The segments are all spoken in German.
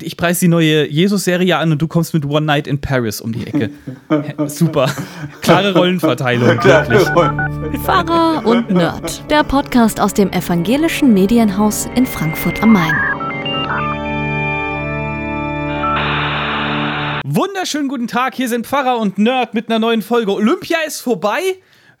Ich preise die neue Jesus-Serie an und du kommst mit One Night in Paris um die Ecke. Super. Klare Rollenverteilung, wirklich. Pfarrer und Nerd. Der Podcast aus dem evangelischen Medienhaus in Frankfurt am Main. Wunderschönen guten Tag, hier sind Pfarrer und Nerd mit einer neuen Folge. Olympia ist vorbei.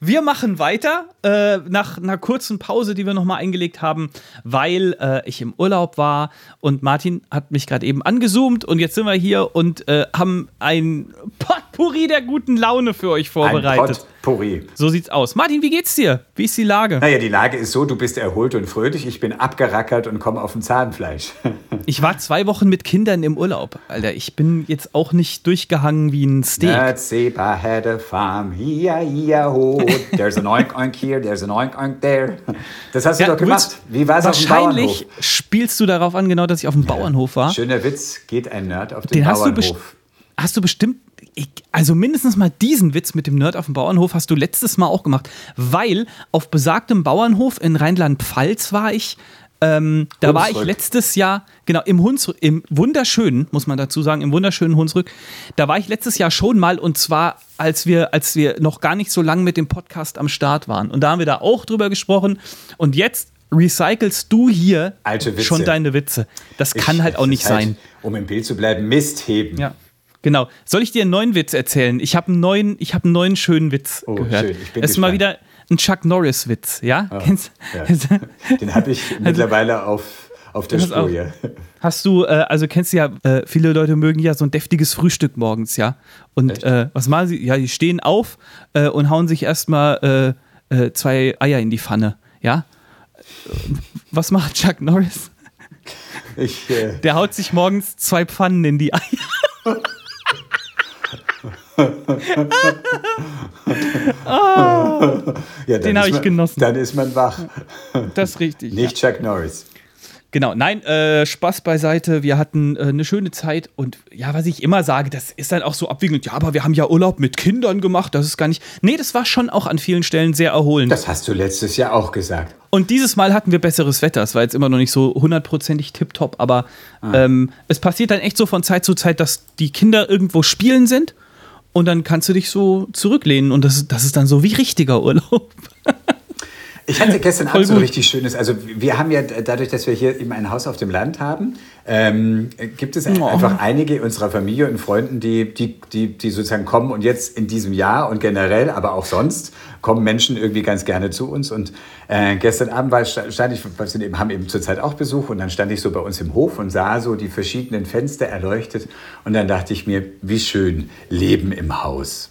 Wir machen weiter äh, nach einer kurzen Pause, die wir nochmal eingelegt haben, weil äh, ich im Urlaub war und Martin hat mich gerade eben angezoomt und jetzt sind wir hier und äh, haben ein Potpourri der guten Laune für euch vorbereitet. Ein Potpourri. So sieht's aus. Martin, wie geht's dir? Wie ist die Lage? Naja, die Lage ist so, du bist erholt und fröhlich, ich bin abgerackert und komme auf ein Zahnfleisch. ich war zwei Wochen mit Kindern im Urlaub, Alter. Ich bin jetzt auch nicht durchgehangen wie ein Steak. Nerd Seba had a farm, ia, ia, ho. There's an oink oink here, there's an oink oink there. Das hast du ja, doch gemacht. Wie war es auf dem Bauernhof? Wahrscheinlich spielst du darauf an, genau, dass ich auf dem Bauernhof war. Schöner Witz, geht ein Nerd auf den, den Bauernhof. Hast du, hast du bestimmt also mindestens mal diesen Witz mit dem Nerd auf dem Bauernhof hast du letztes Mal auch gemacht, weil auf besagtem Bauernhof in Rheinland-Pfalz war ich. Ähm, da war ich letztes Jahr, genau, im Hunsrück, im wunderschönen, muss man dazu sagen, im wunderschönen Hunsrück. Da war ich letztes Jahr schon mal und zwar, als wir, als wir noch gar nicht so lange mit dem Podcast am Start waren. Und da haben wir da auch drüber gesprochen. Und jetzt recycelst du hier schon deine Witze. Das kann ich, halt auch nicht halt, sein. Um im Bild zu bleiben, Mist heben. Ja. Genau. Soll ich dir einen neuen Witz erzählen? Ich habe einen neuen, ich habe einen neuen schönen Witz oh, gehört. Schön. Ich bin das ist mal wieder ein Chuck Norris Witz, ja? Oh, ja. Den habe ich mittlerweile auf, auf der Spur, auf, ja. Hast du, äh, also kennst du ja, äh, viele Leute mögen ja so ein deftiges Frühstück morgens, ja? Und äh, was machen sie? Ja, die stehen auf äh, und hauen sich erstmal äh, äh, zwei Eier in die Pfanne, ja? Was macht Chuck Norris? Ich, Der haut sich morgens zwei Pfannen in die Eier. oh, ja, den habe ich genossen. Dann ist man wach. Das ist richtig. Nicht ja. Chuck Norris. Genau, nein, äh, Spaß beiseite. Wir hatten äh, eine schöne Zeit und ja, was ich immer sage, das ist dann auch so abwiegend. Ja, aber wir haben ja Urlaub mit Kindern gemacht, das ist gar nicht. Nee, das war schon auch an vielen Stellen sehr erholend. Das hast du letztes Jahr auch gesagt. Und dieses Mal hatten wir besseres Wetter. Es war jetzt immer noch nicht so hundertprozentig tipptopp, aber ah. ähm, es passiert dann echt so von Zeit zu Zeit, dass die Kinder irgendwo spielen sind und dann kannst du dich so zurücklehnen und das, das ist dann so wie richtiger Urlaub. Ich hatte gestern Abend so ein richtig schönes, also wir haben ja dadurch, dass wir hier eben ein Haus auf dem Land haben, ähm, gibt es oh. einfach einige unserer Familie und Freunden, die, die, die, die sozusagen kommen und jetzt in diesem Jahr und generell, aber auch sonst, kommen Menschen irgendwie ganz gerne zu uns. Und äh, gestern Abend war, stand ich, wir eben, haben eben zurzeit auch Besuch und dann stand ich so bei uns im Hof und sah so die verschiedenen Fenster erleuchtet und dann dachte ich mir, wie schön, Leben im Haus.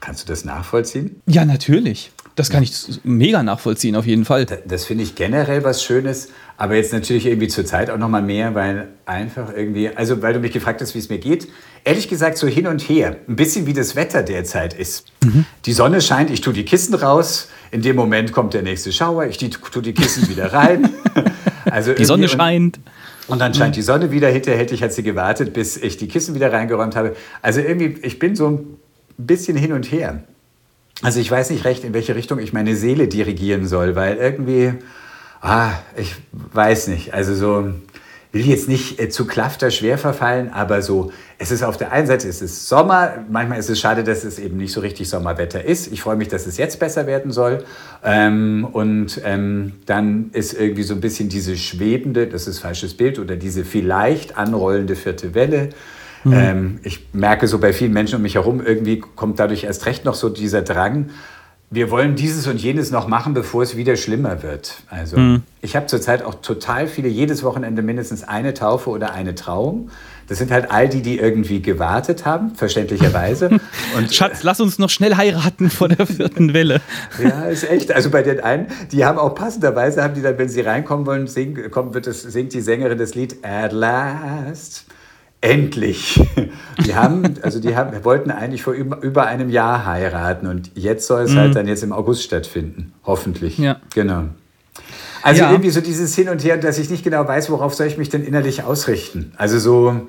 Kannst du das nachvollziehen? Ja, natürlich. Das kann ich mega nachvollziehen, auf jeden Fall. Das finde ich generell was Schönes, aber jetzt natürlich irgendwie zur Zeit auch nochmal mehr, weil einfach irgendwie, also weil du mich gefragt hast, wie es mir geht. Ehrlich gesagt, so hin und her. Ein bisschen wie das Wetter derzeit ist. Mhm. Die Sonne scheint, ich tue die Kissen raus. In dem Moment kommt der nächste Schauer, ich tue die Kissen wieder rein. Also die Sonne scheint. Und dann scheint die Sonne wieder. Hinterher hätte ich hat sie gewartet, bis ich die Kissen wieder reingeräumt habe. Also irgendwie, ich bin so ein bisschen hin und her. Also ich weiß nicht recht, in welche Richtung ich meine Seele dirigieren soll, weil irgendwie, ah, ich weiß nicht. Also so, will jetzt nicht äh, zu Klafter schwer verfallen, aber so, es ist auf der einen Seite, es ist Sommer, manchmal ist es schade, dass es eben nicht so richtig Sommerwetter ist. Ich freue mich, dass es jetzt besser werden soll. Ähm, und ähm, dann ist irgendwie so ein bisschen diese schwebende, das ist falsches Bild, oder diese vielleicht anrollende vierte Welle. Mhm. Ähm, ich merke so bei vielen Menschen um mich herum, irgendwie kommt dadurch erst recht noch so dieser Drang, wir wollen dieses und jenes noch machen, bevor es wieder schlimmer wird. Also mhm. ich habe zurzeit auch total viele, jedes Wochenende mindestens eine Taufe oder eine Trauung. Das sind halt all die, die irgendwie gewartet haben, verständlicherweise. Und Schatz, lass uns noch schnell heiraten vor der vierten Welle. ja, ist echt. Also bei den einen, die haben auch passenderweise, haben die dann, wenn sie reinkommen wollen, singen, kommt, wird das, singt die Sängerin das Lied At Last. Endlich! Die haben, also die haben, wollten eigentlich vor über, über einem Jahr heiraten und jetzt soll es halt mhm. halt dann jetzt im August stattfinden. Hoffentlich. Ja. Genau. Also ja. irgendwie so dieses Hin und Her, dass ich nicht genau weiß, worauf soll ich mich denn innerlich ausrichten. Also so,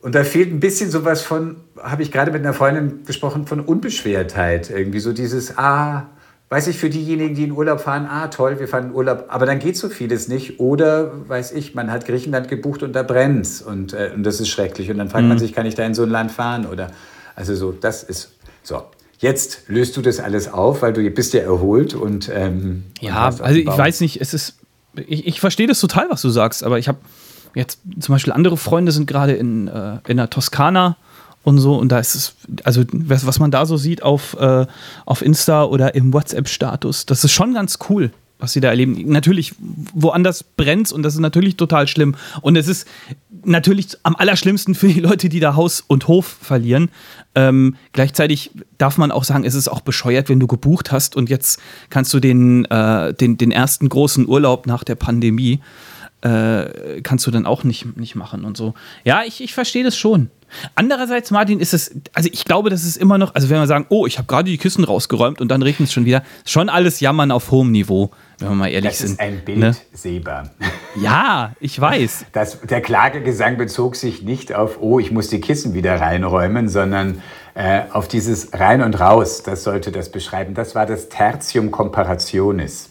und da fehlt ein bisschen sowas von, habe ich gerade mit einer Freundin gesprochen, von Unbeschwertheit. Irgendwie so dieses, ah, weiß ich, für diejenigen, die in Urlaub fahren, ah toll, wir fahren in Urlaub, aber dann geht so vieles nicht. Oder, weiß ich, man hat Griechenland gebucht und da brennt und, äh, und das ist schrecklich. Und dann fragt mhm. man sich, kann ich da in so ein Land fahren? Oder, also so, das ist, so. Jetzt löst du das alles auf, weil du bist ja erholt und ähm, ja, und also ich weiß nicht, es ist, ich, ich verstehe das total, was du sagst, aber ich habe jetzt zum Beispiel andere Freunde sind gerade in, äh, in der Toskana und so. Und da ist es, also was, was man da so sieht auf, äh, auf Insta oder im WhatsApp-Status, das ist schon ganz cool, was sie da erleben. Natürlich, woanders brennt und das ist natürlich total schlimm. Und es ist natürlich am allerschlimmsten für die Leute, die da Haus und Hof verlieren. Ähm, gleichzeitig darf man auch sagen, es ist auch bescheuert, wenn du gebucht hast und jetzt kannst du den, äh, den, den ersten großen Urlaub nach der Pandemie äh, kannst du dann auch nicht, nicht machen und so. Ja, ich, ich verstehe das schon. Andererseits, Martin, ist es, also ich glaube, das ist immer noch, also wenn wir sagen, oh, ich habe gerade die Kissen rausgeräumt und dann regnet es schon wieder, schon alles Jammern auf hohem Niveau, wenn wir mal ehrlich das sind. Das ist ein Bild ne? Ja, ich weiß. Das, der Klagegesang bezog sich nicht auf, oh, ich muss die Kissen wieder reinräumen, sondern äh, auf dieses Rein und Raus, das sollte das beschreiben. Das war das Tertium Comparationis,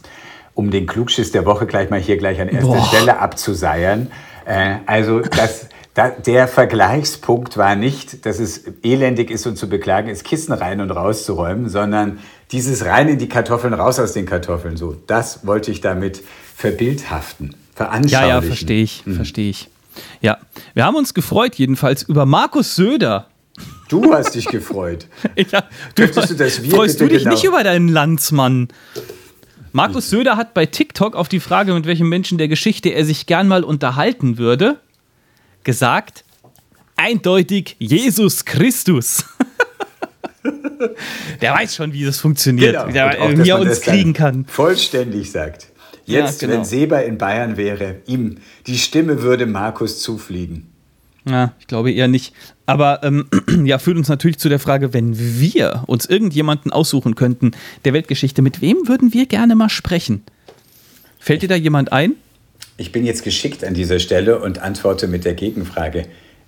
um den Klugschiss der Woche gleich mal hier gleich an erster Boah. Stelle abzuseiern. Äh, also das da, der Vergleichspunkt war nicht, dass es elendig ist und zu beklagen ist, Kissen rein und rauszuräumen, sondern dieses rein in die Kartoffeln, raus aus den Kartoffeln. So, das wollte ich damit verbildhaften, veranschaulichen. Ja, ja, verstehe ich, hm. verstehe ich. Ja, wir haben uns gefreut jedenfalls über Markus Söder. Du hast dich gefreut. ja, du, du das freust du dich genau? nicht über deinen Landsmann? Markus Söder hat bei TikTok auf die Frage, mit welchem Menschen der Geschichte er sich gern mal unterhalten würde, gesagt, eindeutig Jesus Christus. Der weiß schon, wie das funktioniert, genau. wie er, wie er uns kriegen kann. Vollständig sagt. Jetzt, ja, genau. wenn Seber in Bayern wäre, ihm die Stimme würde Markus zufliegen. Ja, ich glaube eher nicht. Aber ähm, ja, führt uns natürlich zu der Frage, wenn wir uns irgendjemanden aussuchen könnten der Weltgeschichte, mit wem würden wir gerne mal sprechen? Fällt dir da jemand ein? Ich bin jetzt geschickt an dieser Stelle und antworte mit der Gegenfrage.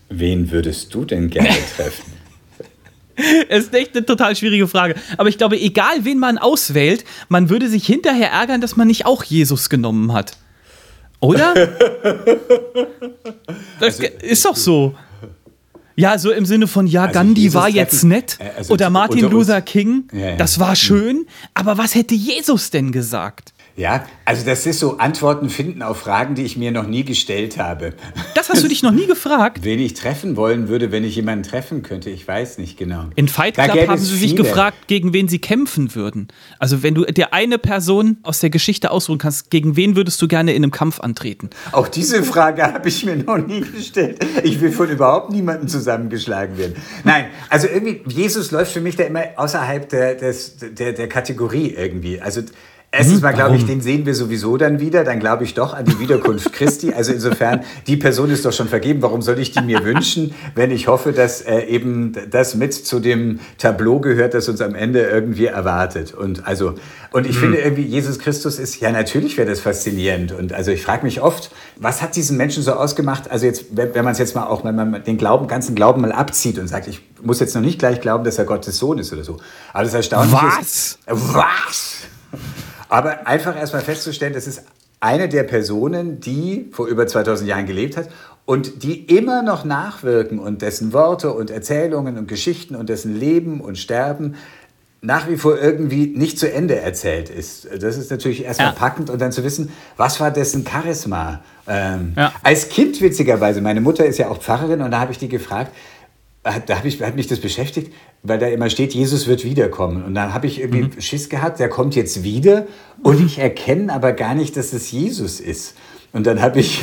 Wen würdest du denn gerne treffen? Es ist echt eine total schwierige Frage. Aber ich glaube, egal wen man auswählt, man würde sich hinterher ärgern, dass man nicht auch Jesus genommen hat. Oder? Das also, ist doch so. Ja, so im Sinne von, ja, also Gandhi war jetzt nett. Äh, also oder Martin Luther King, ja, ja. das war schön. Aber was hätte Jesus denn gesagt? Ja, also das ist so Antworten finden auf Fragen, die ich mir noch nie gestellt habe. Das hast du dich noch nie gefragt? Wen ich treffen wollen würde, wenn ich jemanden treffen könnte, ich weiß nicht genau. In Fight Club haben sie sich gefragt, gegen wen sie kämpfen würden. Also wenn du dir eine Person aus der Geschichte ausruhen kannst, gegen wen würdest du gerne in einem Kampf antreten? Auch diese Frage habe ich mir noch nie gestellt. Ich will von überhaupt niemandem zusammengeschlagen werden. Nein, also irgendwie, Jesus läuft für mich da immer außerhalb der, des, der, der Kategorie irgendwie. Also Erstens mal glaube ich, den sehen wir sowieso dann wieder. Dann glaube ich doch an die Wiederkunft Christi. Also insofern, die Person ist doch schon vergeben. Warum soll ich die mir wünschen, wenn ich hoffe, dass äh, eben das mit zu dem Tableau gehört, das uns am Ende irgendwie erwartet. Und also, und ich mhm. finde irgendwie, Jesus Christus ist, ja natürlich wäre das faszinierend. Und also ich frage mich oft, was hat diesen Menschen so ausgemacht? Also jetzt, wenn, wenn man es jetzt mal auch, wenn man den Glauben, ganzen Glauben mal abzieht und sagt, ich muss jetzt noch nicht gleich glauben, dass er Gottes Sohn ist oder so. Aber das Erstaunliche was? ist. Was? Was? Aber einfach erstmal festzustellen, das ist eine der Personen, die vor über 2000 Jahren gelebt hat und die immer noch nachwirken und dessen Worte und Erzählungen und Geschichten und dessen Leben und Sterben nach wie vor irgendwie nicht zu Ende erzählt ist. Das ist natürlich erstmal ja. packend und dann zu wissen, was war dessen Charisma. Ähm, ja. Als Kind witzigerweise, meine Mutter ist ja auch Pfarrerin und da habe ich die gefragt, da hab ich, hat mich das beschäftigt, weil da immer steht, Jesus wird wiederkommen. Und dann habe ich irgendwie mhm. Schiss gehabt, der kommt jetzt wieder und ich erkenne aber gar nicht, dass es Jesus ist. Und dann habe ich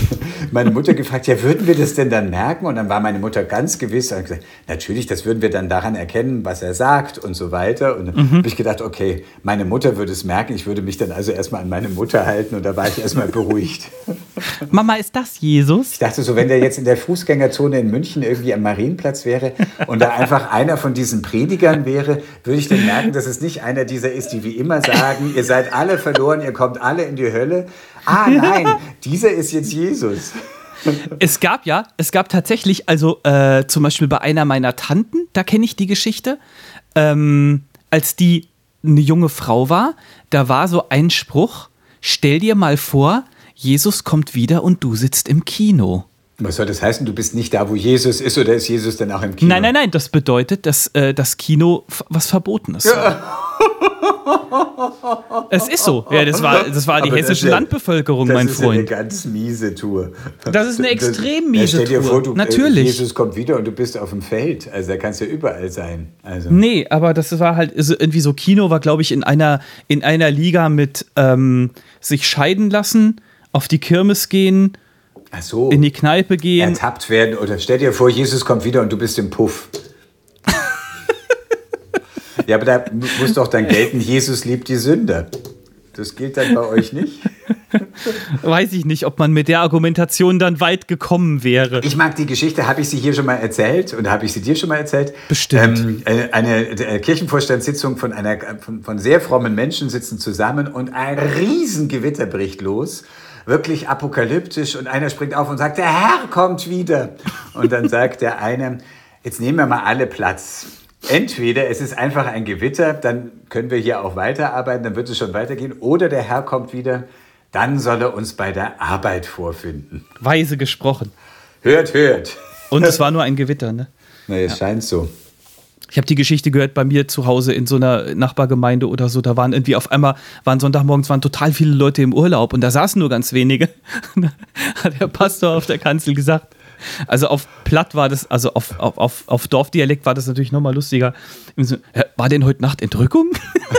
meine Mutter gefragt, ja, würden wir das denn dann merken? Und dann war meine Mutter ganz gewiss und hat gesagt, natürlich, das würden wir dann daran erkennen, was er sagt und so weiter. Und dann mhm. habe ich gedacht, okay, meine Mutter würde es merken. Ich würde mich dann also erstmal an meine Mutter halten und da war ich erstmal beruhigt. Mama, ist das Jesus? Ich dachte so, wenn der jetzt in der Fußgängerzone in München irgendwie am Marienplatz wäre und da einfach einer von diesen Predigern wäre, würde ich dann merken, dass es nicht einer dieser ist, die wie immer sagen, ihr seid alle verloren, ihr kommt alle in die Hölle, ah nein, dieser ist jetzt Jesus. Es gab ja, es gab tatsächlich, also äh, zum Beispiel bei einer meiner Tanten, da kenne ich die Geschichte, ähm, als die eine junge Frau war, da war so ein Spruch, stell dir mal vor, Jesus kommt wieder und du sitzt im Kino. Was soll das heißen? Du bist nicht da, wo Jesus ist, oder ist Jesus dann auch im Kino? Nein, nein, nein, das bedeutet, dass äh, das Kino was Verbotenes ja. Es ist so. Ja, das war, das war die Aber hessische ja, Landbevölkerung, mein Freund. Das ist eine ganz miese Tour. Das ist eine extrem miese Tour. Stell dir vor, du, Natürlich. Jesus kommt wieder und du bist auf dem Feld. Also da kannst du ja überall sein. Also. Nee, aber das war halt irgendwie so, Kino war, glaube ich, in einer, in einer Liga mit ähm, sich scheiden lassen, auf die Kirmes gehen, so. in die Kneipe gehen. Ertappt werden oder stell dir vor, Jesus kommt wieder und du bist im Puff. Ja, aber da muss doch dann gelten, Jesus liebt die Sünder. Das gilt dann bei euch nicht? Weiß ich nicht, ob man mit der Argumentation dann weit gekommen wäre. Ich mag die Geschichte, habe ich sie hier schon mal erzählt und habe ich sie dir schon mal erzählt? Bestimmt. Ähm, äh, eine äh, Kirchenvorstandssitzung von, einer, von, von sehr frommen Menschen sitzen zusammen und ein Riesengewitter bricht los wirklich apokalyptisch und einer springt auf und sagt, der Herr kommt wieder. Und dann sagt der eine, jetzt nehmen wir mal alle Platz. Entweder es ist einfach ein Gewitter, dann können wir hier auch weiterarbeiten, dann wird es schon weitergehen. Oder der Herr kommt wieder, dann soll er uns bei der Arbeit vorfinden. Weise gesprochen. Hört, hört. Und es war nur ein Gewitter, ne? Na, es ja. scheint so. Ich habe die Geschichte gehört bei mir zu Hause in so einer Nachbargemeinde oder so. Da waren irgendwie auf einmal, waren Sonntagmorgens waren total viele Leute im Urlaub und da saßen nur ganz wenige. hat der Pastor auf der Kanzel gesagt, also auf Platt war das, also auf, auf, auf, auf Dorfdialekt war das natürlich nochmal lustiger. War denn heute Nacht Entrückung?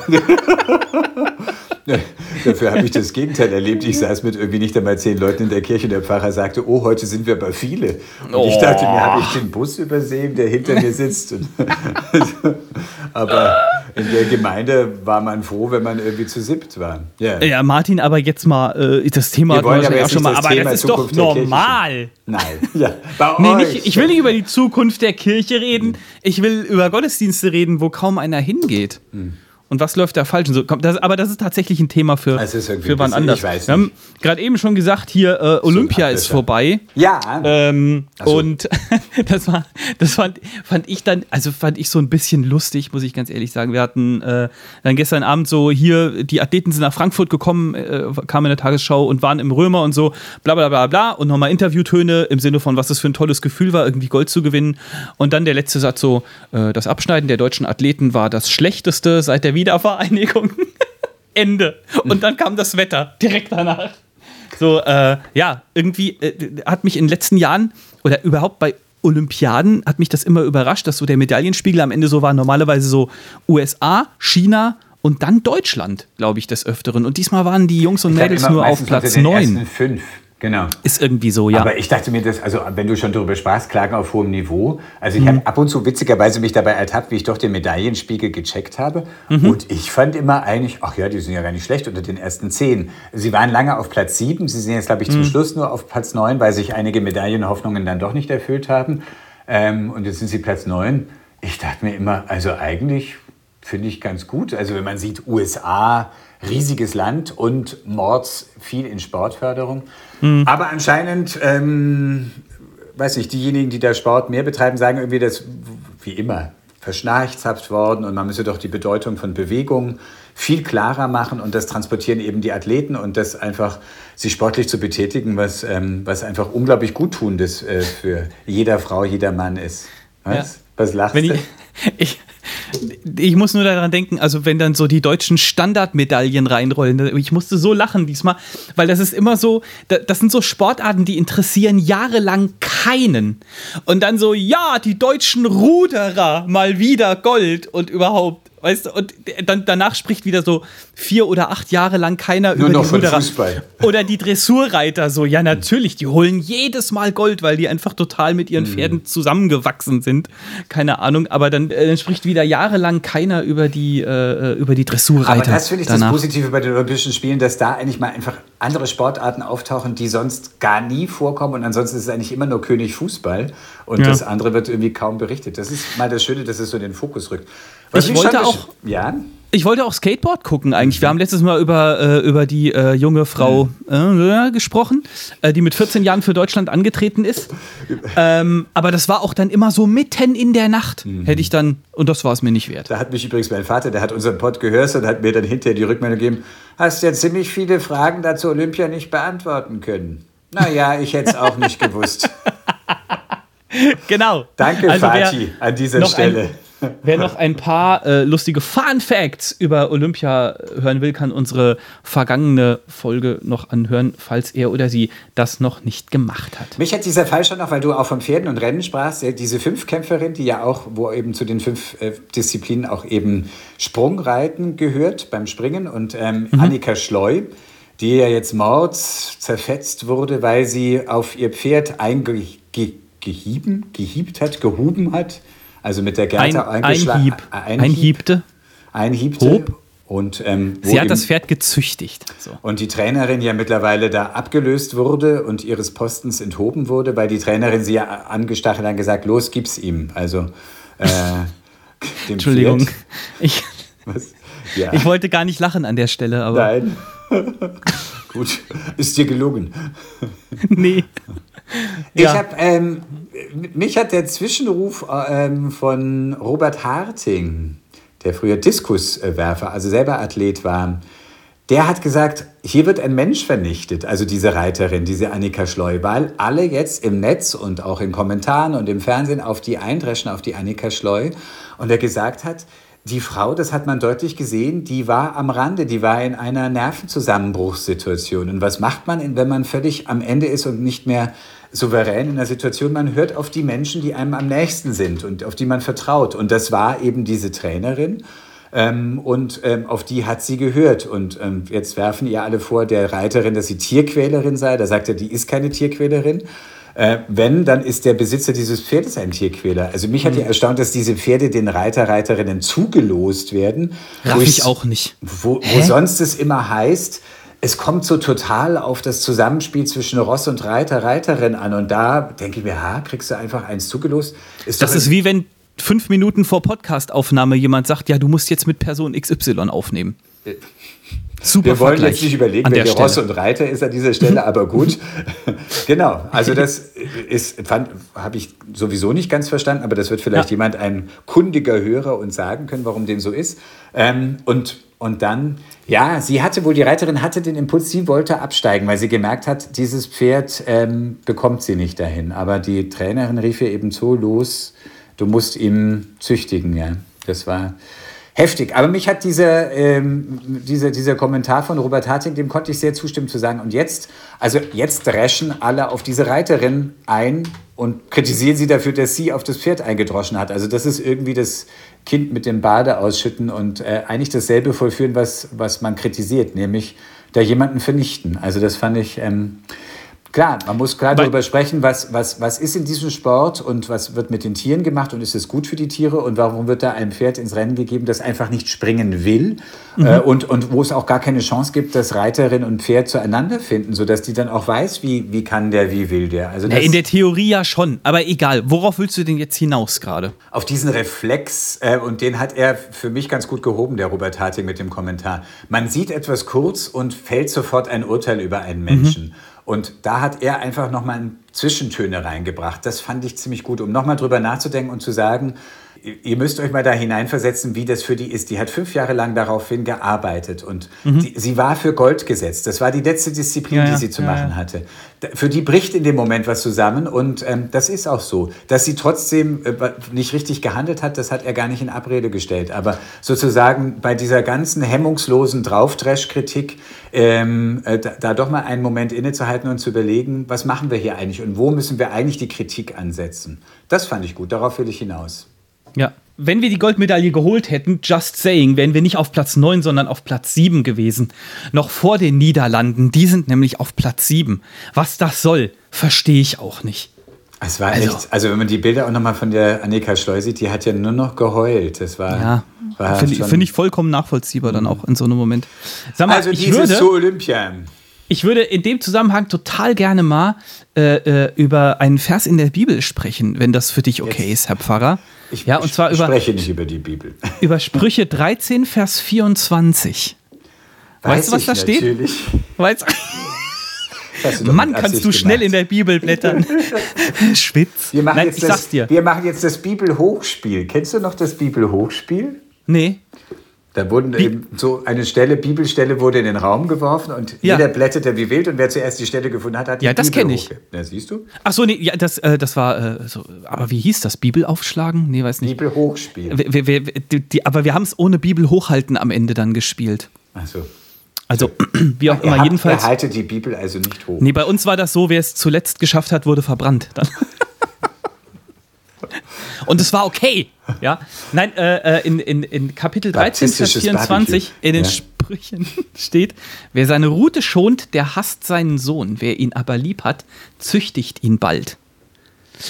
Dafür habe ich das Gegenteil erlebt. Ich saß mit irgendwie nicht einmal zehn Leuten in der Kirche und der Pfarrer sagte, oh, heute sind wir aber viele. Und oh. ich dachte mir, habe ich den Bus übersehen, der hinter mir sitzt? aber in der Gemeinde war man froh, wenn man irgendwie zu siebt war. Yeah. Ja, Martin, aber jetzt mal, äh, das Thema wir wollen ja auch schon mal, aber Thema das ist Zukunft doch normal. Nein, ja, bei nee, nicht, ich will nicht über die Zukunft der Kirche reden, ich will über Gottesdienste reden, wo kaum einer hingeht. Hm und was läuft da falsch. So, das, aber das ist tatsächlich ein Thema für, für wann anders. Wir haben gerade eben schon gesagt, hier äh, Olympia ist vorbei. Ja. Ähm, so. Und das war, das fand, fand ich dann, also fand ich so ein bisschen lustig, muss ich ganz ehrlich sagen. Wir hatten äh, dann gestern Abend so hier, die Athleten sind nach Frankfurt gekommen, äh, kamen in der Tagesschau und waren im Römer und so, bla bla bla bla und nochmal Interviewtöne im Sinne von, was das für ein tolles Gefühl war, irgendwie Gold zu gewinnen. Und dann der letzte Satz so, äh, das Abschneiden der deutschen Athleten war das Schlechteste seit der Wiedervereinigung. Ende. Und dann kam das Wetter direkt danach. So, äh, ja, irgendwie äh, hat mich in den letzten Jahren oder überhaupt bei Olympiaden hat mich das immer überrascht, dass so der Medaillenspiegel am Ende so war. Normalerweise so USA, China und dann Deutschland, glaube ich, des Öfteren. Und diesmal waren die Jungs und Mädels nur auf Platz 9. Fünf. Genau. Ist irgendwie so, ja. Aber ich dachte mir, das, also wenn du schon darüber sprachst, Klagen auf hohem Niveau. Also ich mhm. habe ab und zu witzigerweise mich dabei ertappt, wie ich doch den Medaillenspiegel gecheckt habe. Mhm. Und ich fand immer eigentlich, ach ja, die sind ja gar nicht schlecht unter den ersten zehn. Sie waren lange auf Platz sieben. Sie sind jetzt, glaube ich, zum mhm. Schluss nur auf Platz neun, weil sich einige Medaillenhoffnungen dann doch nicht erfüllt haben. Ähm, und jetzt sind sie Platz neun. Ich dachte mir immer, also eigentlich finde ich ganz gut. Also wenn man sieht, USA, riesiges Land und Mords viel in Sportförderung. Mhm. Aber anscheinend, ähm, weiß ich, diejenigen, die da Sport mehr betreiben, sagen irgendwie, dass, wie immer, verschnarchzapft worden und man müsse doch die Bedeutung von Bewegung viel klarer machen und das transportieren eben die Athleten und das einfach sich sportlich zu betätigen, was, ähm, was einfach unglaublich guttunendes äh, für jeder Frau, jeder Mann ist. Was? Ja. Was lachst Wenn du? Ich, ich muss nur daran denken, also wenn dann so die deutschen Standardmedaillen reinrollen, ich musste so lachen diesmal, weil das ist immer so, das sind so Sportarten, die interessieren jahrelang keinen. Und dann so, ja, die deutschen Ruderer mal wieder Gold und überhaupt. Weißt du, und dann, danach spricht wieder so vier oder acht Jahre lang keiner Nur über die Ruderer. Fußball. Oder die Dressurreiter so, ja natürlich, die holen jedes Mal Gold, weil die einfach total mit ihren mhm. Pferden zusammengewachsen sind. Keine Ahnung, aber dann, äh, dann spricht wieder jahrelang keiner über die, äh, über die Dressurreiter. Aber das finde ich danach. das Positive bei den Olympischen Spielen, dass da eigentlich mal einfach andere Sportarten auftauchen, die sonst gar nie vorkommen und ansonsten ist es eigentlich immer nur König Fußball und ja. das andere wird irgendwie kaum berichtet. Das ist mal das Schöne, dass es so in den Fokus rückt. Was ich wollte auch, ja? Ich wollte auch Skateboard gucken eigentlich. Wir haben letztes Mal über, äh, über die äh, junge Frau äh, gesprochen, äh, die mit 14 Jahren für Deutschland angetreten ist. Ähm, aber das war auch dann immer so mitten in der Nacht, hätte ich dann, und das war es mir nicht wert. Da hat mich übrigens mein Vater, der hat unseren Pod gehört und hat mir dann hinterher die Rückmeldung gegeben, hast ja ziemlich viele Fragen dazu Olympia nicht beantworten können. Naja, ich hätte es auch nicht gewusst. genau. Danke, Also Fatih, an dieser Stelle. Ein, wer noch ein paar äh, lustige Fun Facts über Olympia hören will, kann unsere vergangene Folge noch anhören, falls er oder sie das noch nicht gemacht hat. Mich hat dieser Fall schon noch, weil du auch von Pferden und Rennen sprachst, diese Fünfkämpferin, die ja auch, wo eben zu den fünf äh, Disziplinen auch eben Sprungreiten gehört beim Springen und ähm, Annika Schleu, die ja jetzt mords zerfetzt wurde, weil sie auf ihr Pferd eingehieben, gehiebt hat, gehuben hat, also mit der Gerte ein eingeschlagen. Hieb. Ein Hiebte. Einhiebte. Hob. Und, ähm, Sie hat das Pferd gezüchtigt. So. und die Trainerin ja mittlerweile da abgelöst wurde und ihres Postens enthoben wurde, weil die Trainerin sie ja angestachelt hat und gesagt, los, gib's ihm. Also äh, dem Entschuldigung. Pferd. Ich? Ja. ich wollte gar nicht lachen an der Stelle, aber Nein. Gut, ist dir gelungen. nee. Ich Ja. hab, ähm, mich hat der Zwischenruf ähm, von Robert Harting, der früher Diskuswerfer, also selber Athlet war, der hat gesagt, hier wird ein Mensch vernichtet, also diese Reiterin, diese Annika Schleu, weil alle jetzt im Netz und auch in Kommentaren und im Fernsehen auf die eindreschen, auf die Annika Schleu. Und er gesagt hat, die Frau, das hat man deutlich gesehen, die war am Rande, die war in einer Nervenzusammenbruchssituation. Und was macht man, wenn man völlig am Ende ist und nicht mehr souverän in der Situation? Man hört auf die Menschen, die einem am nächsten sind und auf die man vertraut. Und das war eben diese Trainerin. Ähm, und ähm, auf die hat sie gehört. Und ähm, jetzt werfen ihr alle vor, der Reiterin, dass sie Tierquälerin sei. Da sagt er, die ist keine Tierquälerin. Äh, wenn, dann ist der Besitzer dieses Pferdes ein Tierquäler. Also mich hat ja erstaunt, dass diese Pferde den Reiter, Reiterinnen zugelost werden. Raff wo ich auch nicht. Wo, wo sonst es immer heißt, es kommt so total auf das Zusammenspiel zwischen Ross und Reiter, Reiterin an. Und da denke ich mir, ha, kriegst du einfach eins zugelost? Ist Das ist wie wenn fünf Minuten vor Podcastaufnahme jemand sagt, ja, du musst jetzt mit Person XY aufnehmen. Super Wir wollen Vergleich jetzt nicht überlegen, welche Ross und Reiter ist an dieser Stelle, aber gut. genau, also das ist, habe ich sowieso nicht ganz verstanden, aber das wird vielleicht Ja. jemand, ein kundiger Hörer, uns sagen können, warum dem so ist. Ähm, und, und dann, ja, sie hatte wohl, die Reiterin hatte den Impuls, sie wollte absteigen, weil sie gemerkt hat, dieses Pferd ähm, bekommt sie nicht dahin. Aber die Trainerin rief ihr eben so los, du musst ihn züchtigen, ja. Das war heftig. Aber mich hat dieser, ähm, dieser, dieser Kommentar von Robert Harting, dem konnte ich sehr zustimmen zu sagen. Und jetzt, also jetzt dreschen alle auf diese Reiterin ein und kritisieren sie dafür, dass sie auf das Pferd eingedroschen hat. Also das ist irgendwie das Kind mit dem Bade ausschütten und äh, eigentlich dasselbe vollführen, was, was man kritisiert, nämlich da jemanden vernichten. Also das fand ich... Ähm, Klar, man muss klar Weil- darüber sprechen, was, was, was ist in diesem Sport und was wird mit den Tieren gemacht und ist es gut für die Tiere und warum wird da ein Pferd ins Rennen gegeben, das einfach nicht springen will Mhm. äh, und, und wo es auch gar keine Chance gibt, dass Reiterin und Pferd zueinander finden, sodass die dann auch weiß, wie, wie kann der, wie will der. Also Ja, in der Theorie ja schon, aber egal. Worauf willst du denn jetzt hinaus gerade? auf diesen Reflex, äh, und den hat er für mich ganz gut gehoben, der Robert Harting mit dem Kommentar. Man sieht etwas kurz und fällt sofort ein Urteil über einen Menschen. Und da hat er einfach nochmal Zwischentöne reingebracht. Das fand ich ziemlich gut, um nochmal drüber nachzudenken und zu sagen, ihr- müsst euch mal da hineinversetzen, wie das für die ist. Die hat fünf Jahre lang daraufhin gearbeitet und die, sie war für Gold gesetzt. Das war die letzte Disziplin, Ja, die sie zu ja, machen ja. hatte. Für die bricht in dem Moment was zusammen und ähm, das ist auch so. Dass sie trotzdem äh, nicht richtig gehandelt hat, das hat er gar nicht in Abrede gestellt. Aber sozusagen bei dieser ganzen hemmungslosen Drauftrash-Kritik ähm, äh, da, da doch mal einen Moment innezuhalten und zu überlegen, was machen wir hier eigentlich und wo müssen wir eigentlich die Kritik ansetzen. Das fand ich gut, darauf will ich hinaus. Ja. Wenn wir die Goldmedaille geholt hätten, just saying, wären wir nicht auf Platz 9, sondern auf Platz 7 gewesen. Noch vor den Niederlanden, die sind nämlich auf Platz 7. Was das soll, verstehe ich auch nicht. Es war Also- echt, also wenn man die Bilder auch nochmal von der Annika Schleu sieht, die hat ja nur noch geheult. Das war, Ja, war finde find ich vollkommen nachvollziehbar dann auch in so einem Moment. Sag mal, Also ich dieses würde, zu Olympia. Ich würde in dem Zusammenhang total gerne mal äh, äh, über einen Vers in der Bibel sprechen, wenn das für dich okay Jetzt. ist, Herr Pfarrer. Ich, ja, und zwar über, spreche nicht über die Bibel. über Sprüche 13, Vers 24. Weißt du, was da steht? natürlich. Weißt, Mann, kannst Absicht du schnell gemacht. in der Bibel blättern. Schwitz. Wir machen, Nein, jetzt ich das, sag's dir. wir machen jetzt das Bibelhochspiel. Kennst du noch das Bibelhochspiel? Nee. Da wurden eben so eine Stelle, Bibelstelle wurde in den Raum geworfen und Ja. jeder blätterte wie wild und wer zuerst die Stelle gefunden hat, hat die Ja, das Bibel kenn ich. Na, siehst du? Ach so, nee, ja, das, äh, das war äh, so. Aber wie hieß das? Bibel aufschlagen? Nee, weiß nicht. Bibelhochspiel. Wir, wir, wir, die, die, aber wir haben es ohne Bibel hochhalten am Ende dann gespielt. Also, Also, wie auch ihr, immer, habt, jedenfalls. ihr haltet die Bibel also nicht hoch. Nee, bei uns war das so, wer es zuletzt geschafft hat, wurde verbrannt. Dann. Und es war okay. Ja? Nein, äh, äh, in, in, in Kapitel 13, Vers Baptistisches 24 Barbecue. in den Ja. Sprüchen steht: Wer seine Rute schont, der hasst seinen Sohn. Wer ihn aber lieb hat, züchtigt ihn bald.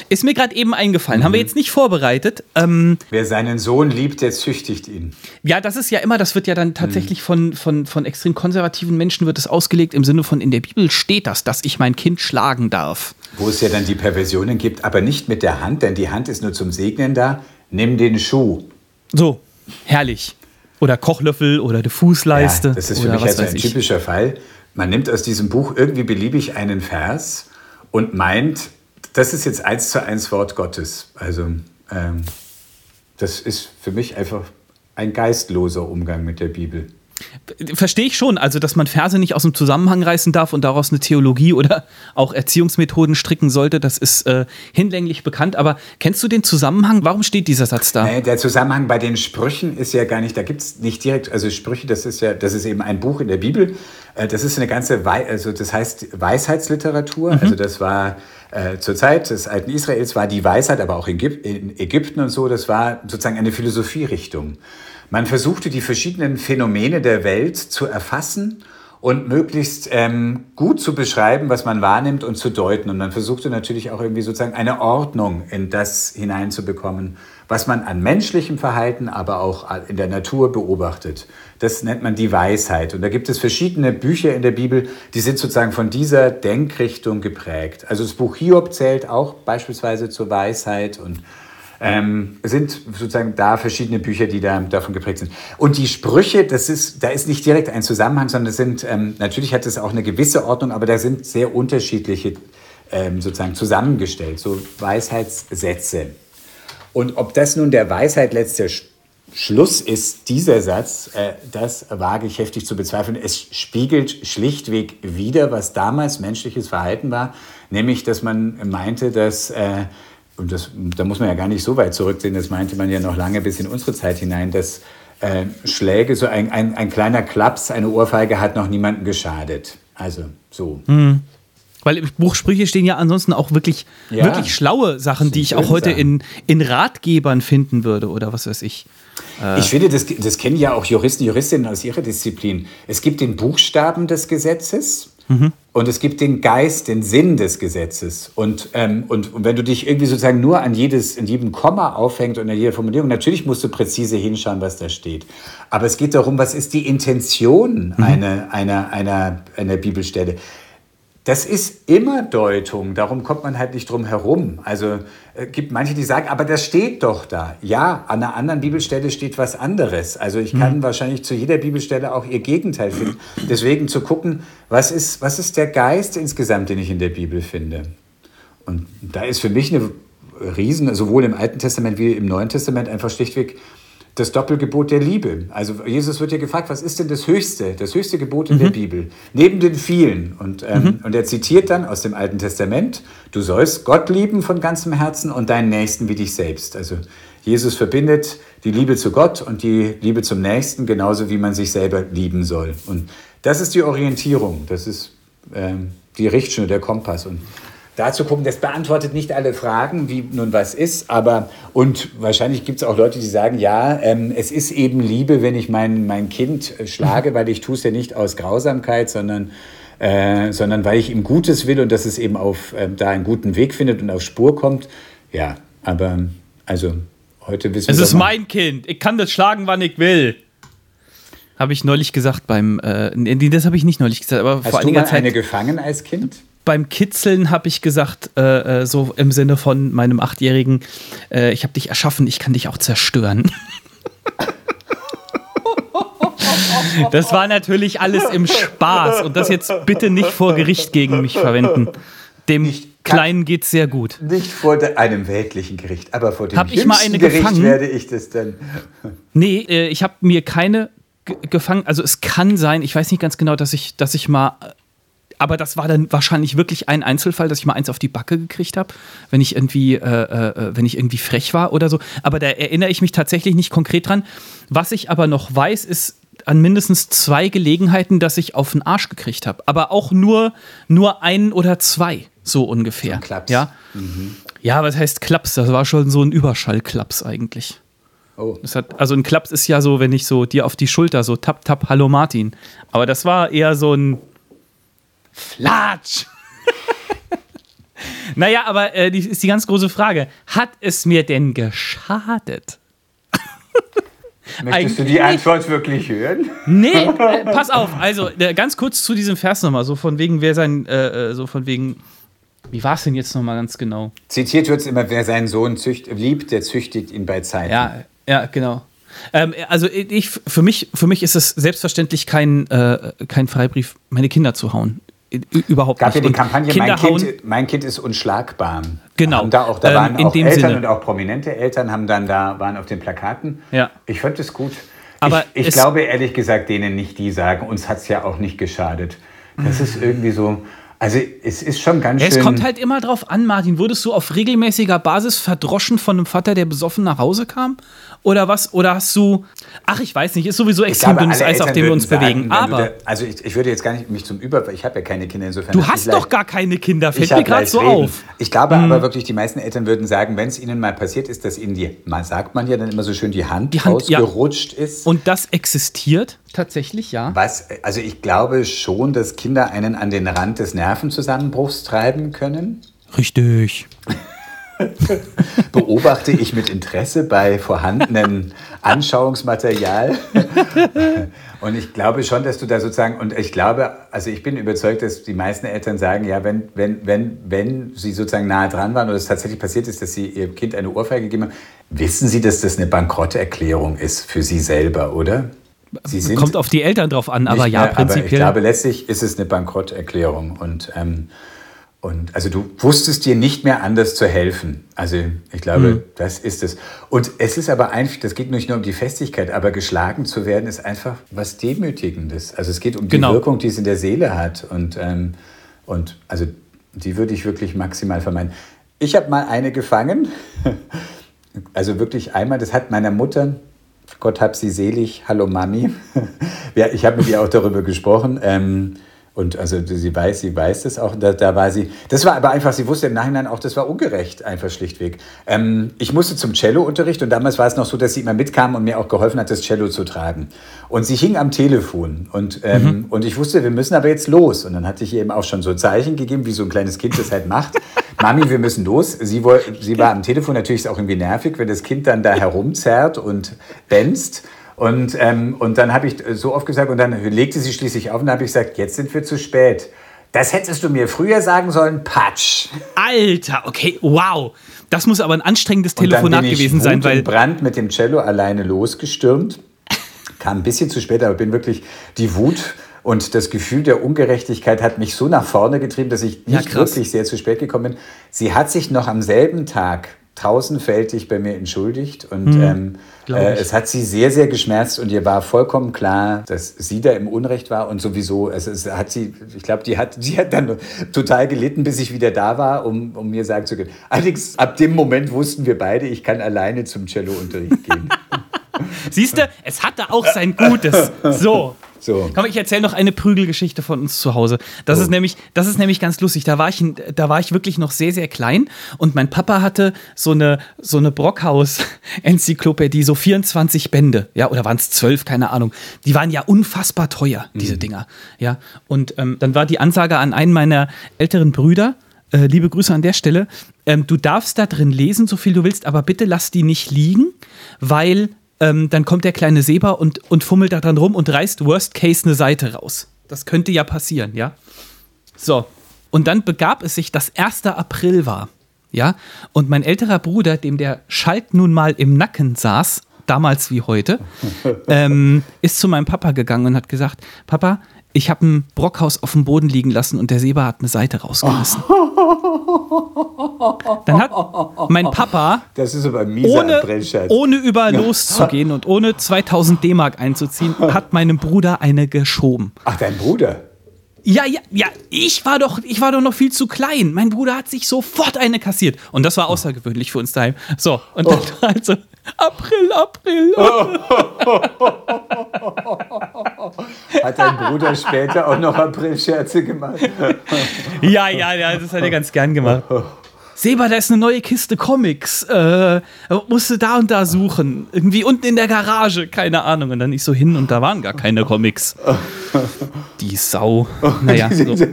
Ist mir gerade eben eingefallen. Haben wir jetzt nicht vorbereitet. Ähm, Wer seinen Sohn liebt, der züchtigt ihn. ja, das ist ja immer, das wird ja dann tatsächlich Mhm. von, von, von extrem konservativen Menschen wird es ausgelegt im Sinne von, in der Bibel steht das, dass ich mein Kind schlagen darf. Wo es ja dann die Perversionen gibt, aber nicht mit der Hand, denn die Hand ist nur zum Segnen da. Nimm den Schuh. So, herrlich. Oder Kochlöffel oder die Fußleiste. Ja, das ist für mich also ein ich. typischer Fall. Man nimmt aus diesem Buch irgendwie beliebig einen Vers und meint, das ist jetzt eins zu eins Wort Gottes. Also ähm, das ist für mich einfach ein geistloser Umgang mit der Bibel. Verstehe ich schon, also dass man Verse nicht aus dem Zusammenhang reißen darf und daraus eine Theologie oder auch Erziehungsmethoden stricken sollte, das ist äh, hinlänglich bekannt. Aber kennst du den Zusammenhang? Warum steht dieser Satz da? Nee, der Zusammenhang bei den Sprüchen ist ja gar nicht, da gibt es nicht direkt, also Sprüche, das ist ja, das ist eben ein Buch in der Bibel. Äh, Das ist eine ganze, Wei also das heißt Weisheitsliteratur. Also das war äh, zur Zeit des alten Israels war die Weisheit, aber auch in Ägypten und so, das war sozusagen eine Philosophierichtung. Man versuchte die verschiedenen Phänomene der Welt zu erfassen und möglichst ähm, gut zu beschreiben, was man wahrnimmt und zu deuten. Und man versuchte natürlich auch irgendwie sozusagen eine Ordnung in das hineinzubekommen, was man an menschlichem Verhalten, aber auch in der Natur beobachtet. Das nennt man die Weisheit. Und da gibt es verschiedene Bücher in der Bibel, die sind sozusagen von dieser Denkrichtung geprägt. Also das Buch Hiob zählt auch beispielsweise zur Weisheit und ähm, sind sozusagen da verschiedene Bücher, die da davon geprägt sind. Und die Sprüche, das ist, da ist nicht direkt ein Zusammenhang, sondern es sind, ähm, natürlich hat es auch eine gewisse Ordnung, aber da sind sehr unterschiedliche ähm, sozusagen zusammengestellt, so Weisheitssätze. Und ob das nun der Weisheit letzter Sch Schluss ist, dieser Satz, äh, das wage ich heftig zu bezweifeln. Es spiegelt schlichtweg wider, was damals menschliches Verhalten war, nämlich, dass man meinte, dass äh, und das, da muss man ja gar nicht so weit zurücksehen, das meinte man ja noch lange bis in unsere Zeit hinein, dass äh, Schläge, so ein, ein, ein kleiner Klaps, eine Ohrfeige hat noch niemandem geschadet. Also so. Weil im Buch Sprüche stehen ja ansonsten auch wirklich, Ja. wirklich schlaue Sachen, die ich auch heute Sachen. in, in Ratgebern finden würde oder was weiß ich. Ich finde, das, das kennen ja auch Juristen, Juristinnen aus ihrer Disziplin. Es gibt den Buchstaben des Gesetzes und es gibt den Geist, den Sinn des Gesetzes. Und, ähm, und, und wenn du dich irgendwie sozusagen nur an jedes, in jedem Komma aufhängt und an jeder Formulierung, natürlich musst du präzise hinschauen, was da steht. Aber es geht darum, was ist die Intention einer, einer, einer, einer Bibelstelle. Das ist immer Deutung, darum kommt man halt nicht drum herum. Also gibt manche, die sagen, aber das steht doch da. Ja, an einer anderen Bibelstelle steht was anderes. Also ich kann wahrscheinlich zu jeder Bibelstelle auch ihr Gegenteil finden. Deswegen zu gucken, was ist, was ist der Geist insgesamt, den ich in der Bibel finde. Und da ist für mich eine Riesen, sowohl im Alten Testament wie im Neuen Testament, einfach schlichtweg das Doppelgebot der Liebe. Also Jesus wird ja gefragt, was ist denn das höchste, das höchste Gebot in der Bibel? Neben den vielen. Und, ähm, und er zitiert dann aus dem Alten Testament, du sollst Gott lieben von ganzem Herzen und deinen Nächsten wie dich selbst. Also Jesus verbindet die Liebe zu Gott und die Liebe zum Nächsten genauso, wie man sich selber lieben soll. Und das ist die Orientierung, das ist ähm, die Richtschnur, der Kompass. Und dazu gucken, das beantwortet nicht alle Fragen, wie nun was ist, aber und wahrscheinlich gibt es auch Leute, die sagen, ja, ähm, es ist eben Liebe, wenn ich mein, mein Kind äh, schlage, weil ich tue es ja nicht aus Grausamkeit, sondern, äh, sondern weil ich ihm Gutes will und dass es eben auf, äh, da einen guten Weg findet und auf Spur kommt. Ja, aber also heute wissen Es wir ist doch mal- mein Kind. Ich kann das schlagen, wann ich will. Habe ich neulich gesagt beim, äh, nee, das habe ich nicht neulich gesagt, aber Hast vor du einiger mal Zeit. eine gefangen als Kind? Beim Kitzeln habe ich gesagt, äh, äh, so im Sinne von meinem Achtjährigen, äh, ich habe dich erschaffen, ich kann dich auch zerstören. Das war natürlich alles im Spaß und das jetzt bitte nicht vor Gericht gegen mich verwenden. Dem Kleinen geht's sehr gut. Nicht vor einem weltlichen Gericht, aber vor dem Hab ich mal eine Gericht gefangen? werde ich das dann. Nee, äh, ich habe mir keine ge- gefangen. Also es kann sein, ich weiß nicht ganz genau, dass ich, dass ich mal. Äh, Aber das war dann wahrscheinlich wirklich ein Einzelfall, dass ich mal eins auf die Backe gekriegt habe, wenn ich irgendwie, äh, äh, wenn ich irgendwie frech war oder so. Aber da erinnere ich mich tatsächlich nicht konkret dran. Was ich aber noch weiß, ist an mindestens zwei Gelegenheiten, dass ich auf den Arsch gekriegt habe. Aber auch nur, nur ein oder zwei, so ungefähr. Klaps. Ja. Ja, was heißt Klaps? Das war schon so ein Überschallklaps eigentlich. Oh. Hat, also ein Klaps ist ja so, wenn ich so dir auf die Schulter so tap, tap, hallo Martin. Aber das war eher so ein Flatsch. naja, aber äh, die, ist die ganz große Frage. Hat es mir denn geschadet? Möchtest du Eigentlich die Antwort wirklich hören? Nee, äh, pass auf. Also äh, ganz kurz zu diesem Vers nochmal. So von wegen, wer sein, äh, äh, so von wegen, wie war es denn jetzt nochmal ganz genau? Zitiert wird es immer, wer seinen Sohn zücht, liebt, der züchtigt ihn bei Zeiten. Ja, ja, genau. Ähm, also ich, für mich, für mich ist es selbstverständlich kein, äh, kein Freibrief, meine Kinder zu hauen. Überhaupt gab ja nicht. die Und Kampagne Kinder mein kind, mein kind ist unschlagbar. Genau. Haben da auch, da Ähm, waren in auch Eltern Sinne. und auch prominente Eltern haben dann da, waren auf den Plakaten. Ja. Ich fand es gut. Aber ich ich glaube ehrlich gesagt denen nicht, die sagen, uns hat es ja auch nicht geschadet. Das ist irgendwie so, also es ist schon ganz Ja, schön. es kommt halt immer drauf an, Martin. Wurdest du auf regelmäßiger Basis verdroschen von einem Vater, der besoffen nach Hause kam? Oder was? Oder hast du. Ach, ich weiß nicht, ist sowieso extrem glaube, dünnes Eis, auf dem wir uns sagen, bewegen. Aber Da, also ich, ich würde jetzt gar nicht mich zum Über... Ich habe ja keine Kinder, insofern... du hast doch gar keine Kinder, fällt Ich mir gerade so reden. auf. Ich glaube aber wirklich, die meisten Eltern würden sagen, wenn es ihnen mal passiert ist, dass ihnen die, mal sagt man ja dann immer so schön, die Hand, Die Hand, ja. ausgerutscht ist. Und das existiert tatsächlich, ja. Was, also ich glaube schon, dass Kinder einen an den Rand des Nervenzusammenbruchs treiben können. Richtig. Beobachte ich mit Interesse bei vorhandenen Anschauungsmaterial. Und ich glaube schon, dass du da sozusagen, und ich glaube, also ich bin überzeugt, dass die meisten Eltern sagen, ja, wenn, wenn, wenn, wenn sie sozusagen nahe dran waren oder es tatsächlich passiert ist, dass sie ihr Kind eine Ohrfeige gegeben haben, wissen sie, dass das eine Bankrotterklärung ist für sie selber, oder? Sind Kommt auf die Eltern drauf an, aber ja, mehr, Aber ich prinzipiell. glaube, letztlich ist es eine Bankrotterklärung. Und, ähm, und also du wusstest dir nicht mehr anders zu helfen. Also ich glaube, Mhm. das ist es. Und es ist aber einfach, das geht nicht nur um die Festigkeit, aber geschlagen zu werden ist einfach was Demütigendes. Also es geht um die Genau. Wirkung, die es in der Seele hat. Und, ähm, und also die würde ich wirklich maximal vermeiden. Ich habe mal eine gefangen. Also wirklich einmal, das hat meiner Mutter, Gott hab sie selig, hallo Mami. ja, ich habe mit ihr auch darüber gesprochen. Ähm, und also sie weiß, sie weiß das auch. Da, da war sie. Das war aber einfach, sie wusste im Nachhinein auch, das war ungerecht, einfach schlichtweg. Ähm, ich musste zum Cello-Unterricht und damals war es noch so, dass sie immer mitkam und mir auch geholfen hat, das Cello zu tragen. Und sie hing am Telefon und, ähm, und ich wusste, wir müssen aber jetzt los. Und dann hatte ich ihr eben auch schon so Zeichen gegeben, wie so ein kleines Kind das halt macht. Mami, wir müssen los. Sie, woll- sie war am Telefon, natürlich ist es auch irgendwie nervig, wenn das Kind dann da herumzerrt und benzt. Und, ähm, und dann habe ich so oft gesagt, und dann legte sie schließlich auf und habe ich gesagt, jetzt sind wir zu spät. Das hättest du mir früher sagen sollen, Patsch. Alter, okay, wow. Das muss aber ein anstrengendes Telefonat ich gewesen sein, Wut weil und Brand mit dem Cello alleine losgestürmt. Kam ein bisschen zu spät, aber bin wirklich die Wut und das Gefühl der Ungerechtigkeit hat mich so nach vorne getrieben, dass ich Ja, nicht krass. wirklich sehr zu spät gekommen bin. Sie hat sich noch am selben Tag tausendfältig bei mir entschuldigt und ähm, glaub äh, es hat sie sehr, sehr geschmerzt und ihr war vollkommen klar, dass sie da im Unrecht war und sowieso, also es hat sie, ich glaube, die hat, die hat dann total gelitten, bis ich wieder da war, um, um mir sagen zu können. Allerdings, ab dem Moment wussten wir beide, ich kann alleine zum Cello-Unterricht gehen. Siehst du, es hatte auch sein Gutes. So. So. Komm, ich erzähle noch eine Prügelgeschichte von uns zu Hause. Das, Oh. ist nämlich, das ist nämlich ganz lustig. Da war, ich, da war ich wirklich noch sehr, sehr klein und mein Papa hatte so eine, so eine Brockhaus-Enzyklopädie, so 24 Bände. Ja, oder waren es 12, keine Ahnung. Die waren ja unfassbar teuer, Mhm. diese Dinger. Ja, und ähm, dann war die Ansage an einen meiner älteren Brüder, äh, liebe Grüße an der Stelle, ähm, du darfst da drin lesen, so viel du willst, aber bitte lass die nicht liegen, weil ähm, dann kommt der kleine Seba und, und fummelt da dran rum und reißt worst case eine Seite raus. Das könnte ja passieren, ja. So. Und dann begab es sich, dass 1. April war. Ja. Und mein älterer Bruder, dem der Schalk nun mal im Nacken saß, damals wie heute, ähm, ist zu meinem Papa gegangen und hat gesagt: Papa, ich habe ein Brockhaus auf dem Boden liegen lassen und der Seba hat eine Seite rausgerissen. Dann hat mein Papa, Das ist aber ein mieser ohne, ohne über loszugehen und ohne 2000 D-Mark einzuziehen, hat meinem Bruder eine geschoben. Ach, dein Bruder. Ja, ja, ja, ich war doch, ich war doch noch viel zu klein. Mein Bruder hat sich sofort eine kassiert. Und das war außergewöhnlich für uns daheim. So, und dann Oh. also, April, April. Hat dein Bruder später auch noch Aprilscherze gemacht? Ja, ja, ja, das hat er ganz gern gemacht. Seba, da ist eine neue Kiste Comics. Äh, musste da und da suchen. Irgendwie unten in der Garage, keine Ahnung. Und dann ich so hin und da waren gar keine Comics. Die Sau. Naja, so.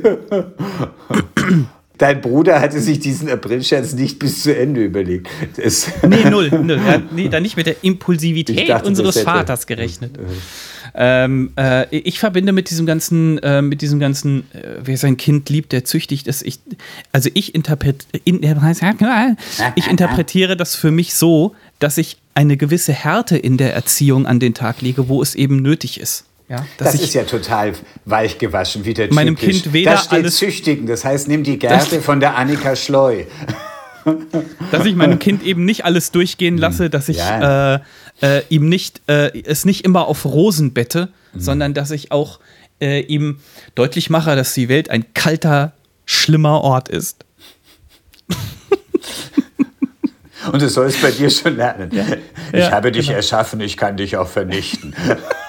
Dein Bruder hatte sich diesen Aprilscherz nicht bis zu Ende überlegt. Das, Nee, null. null. Er hat nee, da nicht mit der Impulsivität dachte, unseres Vaters gerechnet. Ähm, äh, ich verbinde mit diesem ganzen, äh, mit diesem ganzen, äh, wer sein Kind liebt, der züchtigt ist. Ich, also ich, interpret, in, ich interpretiere das für mich so, dass ich eine gewisse Härte in der Erziehung an den Tag lege, wo es eben nötig ist. Ja, das ist ja total weich gewaschen, wie der Meinem typisch. Kind weder Da steht alles- züchtigen, das heißt, nimm die Gerte von der Annika Schleu. dass ich meinem Kind eben nicht alles durchgehen lasse, dass ich Ja. äh, äh, ihm nicht äh, es nicht immer auf Rosen bette, sondern dass ich auch äh, ihm deutlich mache, dass die Welt ein kalter, schlimmer Ort ist. Und du sollst bei dir schon lernen. Ich Ja, habe dich genau. erschaffen, ich kann dich auch vernichten.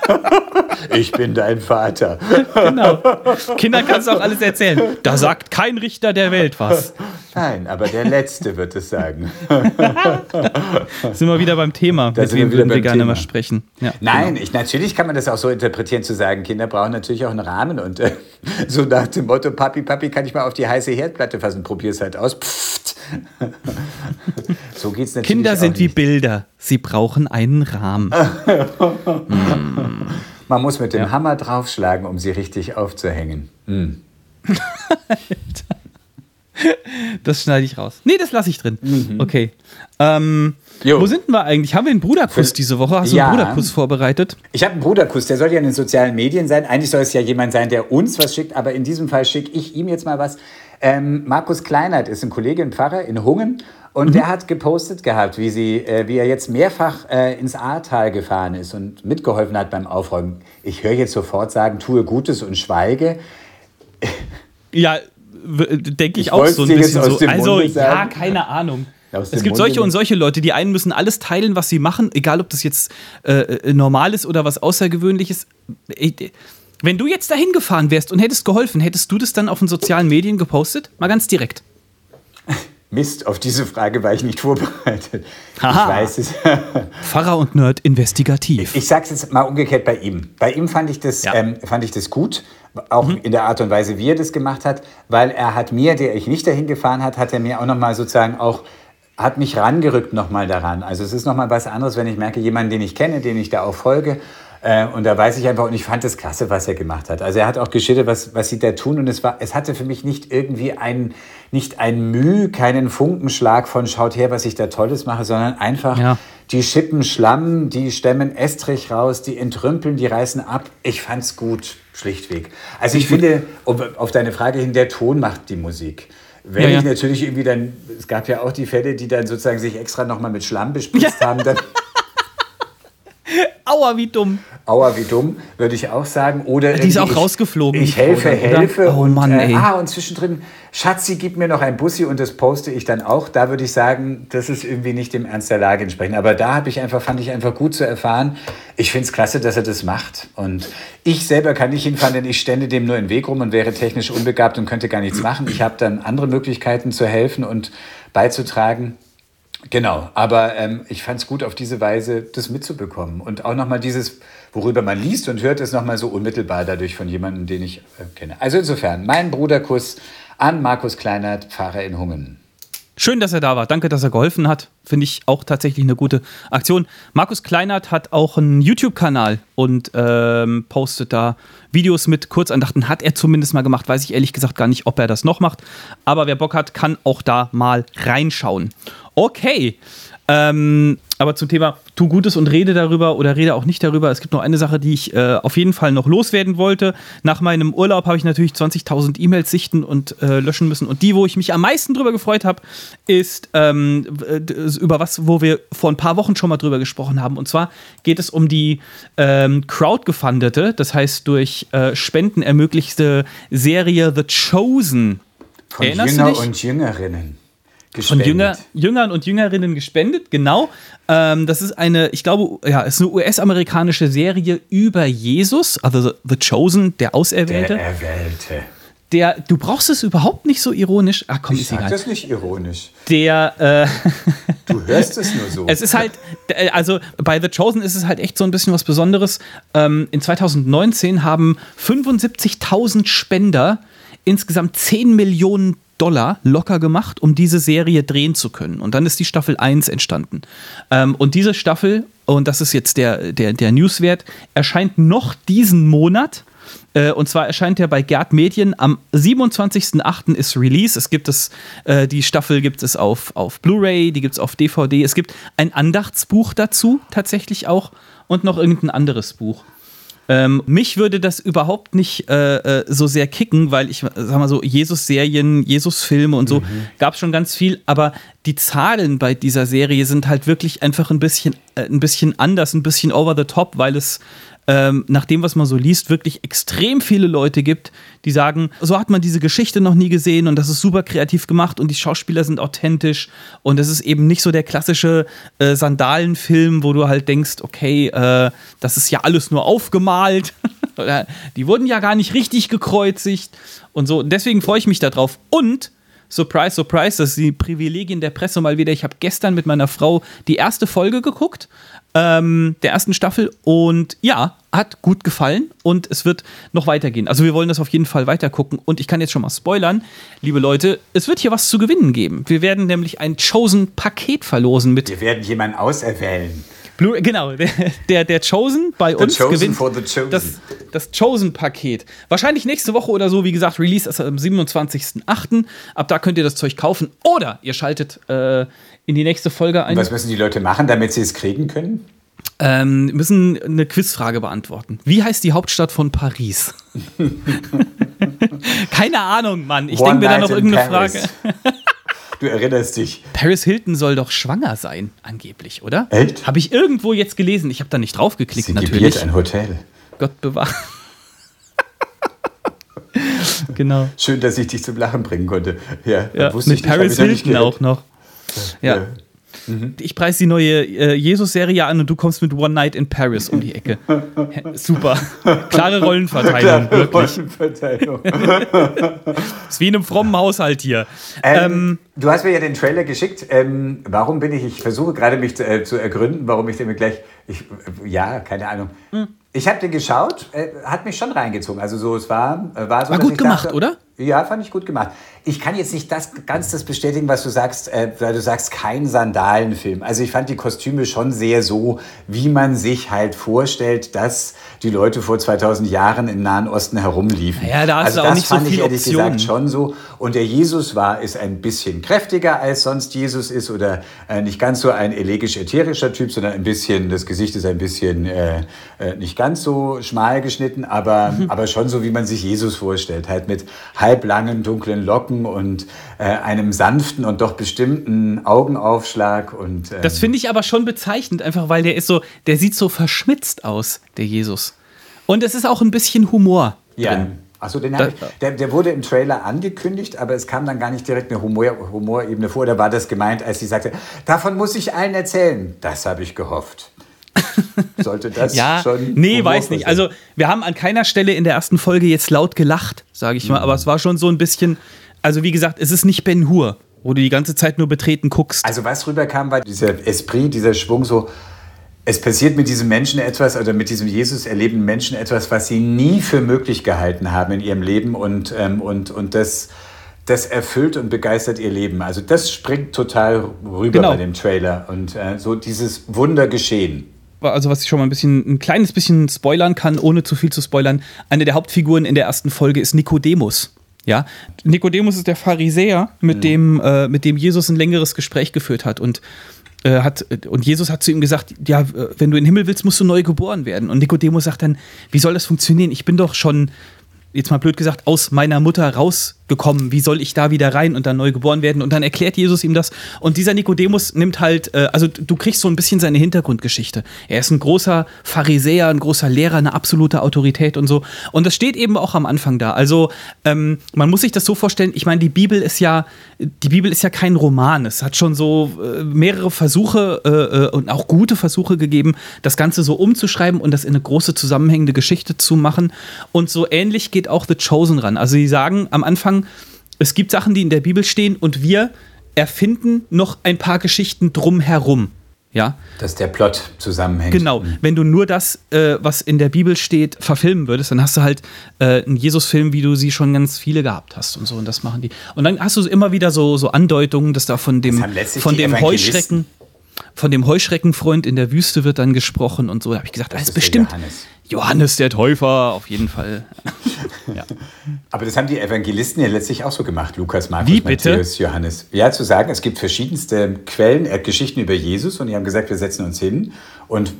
ich bin dein Vater. Genau. Kindern kannst du auch alles erzählen. Da sagt kein Richter der Welt was. Nein, aber der Letzte wird es sagen. Sind wir wieder beim Thema. Da Mit wir wem wir beim gerne mal sprechen? Ja, Nein, ich, natürlich kann man das auch so interpretieren, zu sagen, Kinder brauchen natürlich auch einen Rahmen. Und äh, so nach dem Motto, Papi, Papi, kann ich mal auf die heiße Herdplatte fassen? Probier's halt aus. Pfft. So geht's natürlich Kinder sind wie. Bilder. Sie brauchen einen Rahmen. Man muss mit dem Hammer draufschlagen, um sie richtig aufzuhängen. Das schneide ich raus. Nee, das lasse ich drin. Okay. Ähm, Mhm. Wo sind wir eigentlich? Haben wir einen Bruderkuss diese Woche? Hast du Ja. einen Bruderkuss vorbereitet? Ich habe einen Bruderkuss, der soll ja in den sozialen Medien sein. Eigentlich soll es ja jemand sein, der uns was schickt, aber in diesem Fall schicke ich ihm jetzt mal was. Ähm, Markus Kleinert ist ein Kollege, ein Pfarrer in Hungen und der hat gepostet gehabt, wie, sie, äh, wie er jetzt mehrfach äh, ins Ahrtal gefahren ist und mitgeholfen hat beim Aufräumen. Ich höre jetzt sofort sagen, tue Gutes und schweige. Ja, denke ich, Ich auch so ein bisschen so. Also, Munde ja, sagen. keine Ahnung. Aus Es gibt Munde solche und solche Leute. Die einen müssen alles teilen, was sie machen, egal ob das jetzt äh, äh, normal ist oder was Außergewöhnliches. Ich- Wenn du jetzt dahin gefahren wärst und hättest geholfen, hättest du das dann auf den sozialen Medien gepostet? Mal ganz direkt. Mist, auf diese Frage war ich nicht vorbereitet. Haha. Ich weiß es. Pfarrer und Nerd investigativ. Ich sag's jetzt mal umgekehrt bei ihm. Bei ihm fand ich das, Ja. ähm, fand ich das gut, auch in der Art und Weise, wie er das gemacht hat, weil er hat mir, der ich nicht dahin gefahren hat, hat er mir auch noch mal sozusagen auch hat mich rangerückt noch mal daran. Also es ist noch mal was anderes, wenn ich merke, jemanden, den ich kenne, den ich da auch folge. Äh, und da weiß ich einfach, und ich fand das klasse, was er gemacht hat. Also er hat auch geschildert, was, was sie da tun. Und es war, es hatte für mich nicht irgendwie ein, nicht ein Mühe, keinen Funkenschlag von schaut her, was ich da Tolles mache, sondern einfach Ja. die schippen Schlamm, die stemmen Estrich raus, die entrümpeln, die reißen ab. Ich fand's gut, schlichtweg. Also ich finde, um, auf deine Frage hin, der Ton macht die Musik. Wenn Ja, ja. ich natürlich irgendwie dann, es gab ja auch die Fälle, die dann sozusagen sich extra nochmal mit Schlamm bespritzt haben, dann Aua, wie dumm. Aua, wie dumm, würde ich auch sagen. Oder Die ist auch rausgeflogen, Ich die Frau helfe, oder? helfe. Oh und, Mann, äh, ah, und zwischendrin, Schatzi, gib mir noch ein Bussi und das poste ich dann auch. Da würde ich sagen, das ist irgendwie nicht dem Ernst der Lage entsprechend. Aber da habe ich einfach, fand ich einfach gut zu erfahren. Ich finde es klasse, dass er das macht. Und ich selber kann nicht hinfahren, denn ich stände dem nur im Weg rum und wäre technisch unbegabt und könnte gar nichts machen. Ich habe dann andere Möglichkeiten zu helfen und beizutragen. Genau, aber ähm, ich fand es gut, auf diese Weise das mitzubekommen. Und auch nochmal dieses, worüber man liest und hört, ist nochmal so unmittelbar dadurch von jemandem, den ich äh, kenne. Also insofern, mein Bruderkuss an Markus Kleinert, Pfarrer in Hungen. schön, dass er da war. Danke, dass er geholfen hat. Finde ich auch tatsächlich eine gute Aktion. Markus Kleinert hat auch einen YouTube-Kanal und ähm, postet da Videos mit Kurzandachten. Hat er zumindest mal gemacht. Weiß ich ehrlich gesagt gar nicht, ob er das noch macht. Aber wer Bock hat, kann auch da mal reinschauen. Okay. Ähm, aber zum Thema tu Gutes und rede darüber oder rede auch nicht darüber. Es gibt noch eine Sache, die ich äh, auf jeden Fall noch loswerden wollte. Nach meinem Urlaub habe ich natürlich 20.000 E-Mails sichten und äh, löschen müssen. Und die, wo ich mich am meisten drüber gefreut habe, ist ähm, über was, wo wir vor ein paar Wochen schon mal drüber gesprochen haben. Und zwar geht es um die ähm, crowdgefundete, das heißt durch äh, Spenden ermöglichte Serie The Chosen. Von Erinnerst Jünger und Jüngerinnen. Gespendet. Von Jünger, Jüngern und Jüngerinnen gespendet, genau. Ähm, das ist eine, ich glaube, ja, ist eine US-amerikanische Serie über Jesus, also The Chosen, der Auserwählte. Der Erwählte. Der, du brauchst es überhaupt nicht so ironisch. Ach komm, ich ist egal. das nicht ironisch. Der, äh, Du hörst es nur so. es ist halt, äh, also bei The Chosen ist es halt echt so ein bisschen was Besonderes. Ähm, in 2019 haben 75.000 Spender insgesamt 10 Millionen Dollar locker gemacht, um diese Serie drehen zu können. Und dann ist die Staffel 1 entstanden. Ähm, und diese Staffel, und das ist jetzt der, der, der Newswert, erscheint noch diesen Monat. Äh, und zwar erscheint er bei Gerd Medien am 27.08. ist Release. Es gibt es, äh, die Staffel gibt es auf, auf Blu-ray, die gibt es auf DVD. Es gibt ein Andachtsbuch dazu, tatsächlich auch, und noch irgendein anderes Buch. Ähm, mich würde das überhaupt nicht äh, äh, so sehr kicken, weil ich sag mal so, Jesus-Serien, Jesus-Filme und so mhm. gab es schon ganz viel, aber die Zahlen bei dieser Serie sind halt wirklich einfach ein bisschen, äh, ein bisschen anders, ein bisschen over the top, weil es ähm, nach dem, was man so liest, wirklich extrem viele Leute gibt, die sagen, so hat man diese Geschichte noch nie gesehen und das ist super kreativ gemacht und die Schauspieler sind authentisch und es ist eben nicht so der klassische äh, Sandalenfilm, wo du halt denkst, okay, äh, das ist ja alles nur aufgemalt. die wurden ja gar nicht richtig gekreuzigt und so. Und deswegen freue ich mich darauf. Und Surprise, surprise, das ist die Privilegien der Presse mal wieder. Ich habe gestern mit meiner Frau die erste Folge geguckt ähm, der ersten Staffel und ja, hat gut gefallen und es wird noch weitergehen. Also wir wollen das auf jeden Fall weiter gucken und ich kann jetzt schon mal spoilern, liebe Leute, es wird hier was zu gewinnen geben. Wir werden nämlich ein Chosen-Paket verlosen mit. Wir werden jemanden auserwählen. Blue, genau, der, der, der Chosen bei the uns chosen gewinnt for the chosen. das, das Chosen-Paket. Wahrscheinlich nächste Woche oder so, wie gesagt, Release ist am 27.08. Ab da könnt ihr das Zeug kaufen oder ihr schaltet äh, in die nächste Folge ein. Und was müssen die Leute machen, damit sie es kriegen können? Ähm, müssen eine Quizfrage beantworten. Wie heißt die Hauptstadt von Paris? Keine Ahnung, Mann. Ich denke mir da noch in irgendeine Paris. Frage. Du erinnerst dich. Paris Hilton soll doch schwanger sein, angeblich, oder? Echt? Habe ich irgendwo jetzt gelesen. Ich habe da nicht draufgeklickt, Sie natürlich. ein Hotel. Gott bewahre. genau. Schön, dass ich dich zum Lachen bringen konnte. Ja, Ja, wusste mit ich Paris nicht Hilton auch noch. Ja. Ja. Ich preise die neue äh, Jesus-Serie an und du kommst mit One Night in Paris um die Ecke. Super. Klare Rollenverteilung, Klare wirklich. Rollenverteilung. Ist wie in einem frommen Haushalt hier. Ähm, du hast mir ja den Trailer geschickt. Ähm, warum bin ich, ich versuche gerade mich zu, äh, zu ergründen, warum ich den mir gleich, ich, äh, ja, keine Ahnung. Hm. Ich habe den geschaut, äh, hat mich schon reingezogen. Also so, es war, äh, war so, War gut gemacht, dachte, oder? Ja, fand ich gut gemacht. Ich kann jetzt nicht das, ganz das bestätigen, was du sagst, äh, weil du sagst, kein Sandalenfilm. Also ich fand die Kostüme schon sehr so, wie man sich halt vorstellt, dass die Leute vor 2000 Jahren im Nahen Osten herumliefen. Ja, da hast also du auch das nicht so fand ich viel ehrlich Optionen. gesagt schon so. Und der Jesus war, ist ein bisschen kräftiger als sonst Jesus ist oder äh, nicht ganz so ein elegisch-ätherischer Typ, sondern ein bisschen, das Gesicht ist ein bisschen äh, äh, nicht ganz so schmal geschnitten, aber, Mhm. aber schon so, wie man sich Jesus vorstellt. Halt mit halblangen, dunklen Locken und äh, einem sanften und doch bestimmten Augenaufschlag. Und, ähm, Das finde ich aber schon bezeichnend, einfach weil der ist so, der sieht so verschmitzt aus, der Jesus. Und es ist auch ein bisschen Humor. Ja. drin. Achso, den Da- ich, der, der wurde im Trailer angekündigt, aber es kam dann gar nicht direkt eine Humor, Humorebene vor. Da war das gemeint, als sie sagte, davon muss ich allen erzählen. Das habe ich gehofft. Sollte das Ja, schon. nee, weiß nicht. sein? Also, wir haben an keiner Stelle in der ersten Folge jetzt laut gelacht, sage ich mal, Mhm. aber es war schon so ein bisschen, also wie gesagt, es ist nicht Ben Hur, wo du die ganze Zeit nur betreten guckst. Also was rüberkam, war dieser Esprit, dieser Schwung so, es passiert mit diesem Menschen etwas oder mit diesem Jesus erlebenden Menschen etwas, was sie nie für möglich gehalten haben in ihrem Leben und, ähm, und, und das das erfüllt und begeistert ihr Leben. Also das springt total rüber Genau. bei dem Trailer und äh, so dieses Wunder geschehen. also was ich schon mal ein bisschen, ein kleines bisschen spoilern kann, ohne zu viel zu spoilern. Eine der Hauptfiguren in der ersten Folge ist Nikodemus. Ja, Nikodemus ist der Pharisäer, mit dem, äh, mit dem Jesus ein längeres Gespräch geführt hat und äh, hat und Jesus hat zu ihm gesagt, ja, äh, wenn du in den Himmel willst, musst du neu geboren werden. Und Nikodemus sagt dann, wie soll das funktionieren? Ich bin doch schon jetzt mal blöd gesagt, aus meiner Mutter rausgekommen. Wie soll ich da wieder rein und dann neu geboren werden? Und dann erklärt Jesus ihm das. Und dieser Nikodemus nimmt halt, äh, also du kriegst so ein bisschen seine Hintergrundgeschichte. Er ist ein großer Pharisäer, ein großer Lehrer, eine absolute Autorität und so. Und das steht eben auch am Anfang da. Also ähm, man muss sich das so vorstellen, ich meine, die Bibel ist ja, die Bibel ist ja kein Roman. Es hat schon so äh, mehrere Versuche äh, äh, und auch gute Versuche gegeben, das Ganze so umzuschreiben und das in eine große zusammenhängende Geschichte zu machen. Und so ähnlich geht auch The Chosen ran. Also sie sagen am Anfang, es gibt Sachen, die in der Bibel stehen und wir erfinden noch ein paar Geschichten drumherum. Ja, Dass der Plot zusammenhängt. Genau, wenn du nur das, äh, was in der Bibel steht, verfilmen würdest, dann hast du halt äh, einen Jesus-Film, wie du sie schon ganz viele gehabt hast und so. Und das machen die. Und dann hast du immer wieder so, so Andeutungen, dass da von dem, von dem Heuschrecken, von dem Heuschreckenfreund in der Wüste wird dann gesprochen und so. Da habe ich gesagt, das, Das ist der bestimmt Johannes. Johannes der Täufer, auf jeden Fall. ja. Aber das haben die Evangelisten ja letztlich auch so gemacht, Lukas, Markus, Wie bitte? Matthäus, Johannes. Ja, zu sagen, es gibt verschiedenste Quellen, äh, Geschichten über Jesus und die haben gesagt, wir setzen uns hin und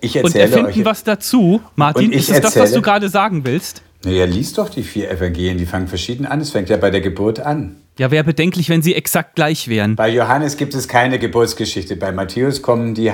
ich Und erzähle erfinden euch. was dazu. Martin, Und ich ist es das, was erzähle- du gerade sagen willst? Naja, lies doch die vier Evangelien, die fangen verschieden an. Es fängt ja bei der Geburt an. Ja, wäre bedenklich, wenn sie exakt gleich wären. Bei Johannes gibt es keine Geburtsgeschichte. Bei Matthäus kommen die,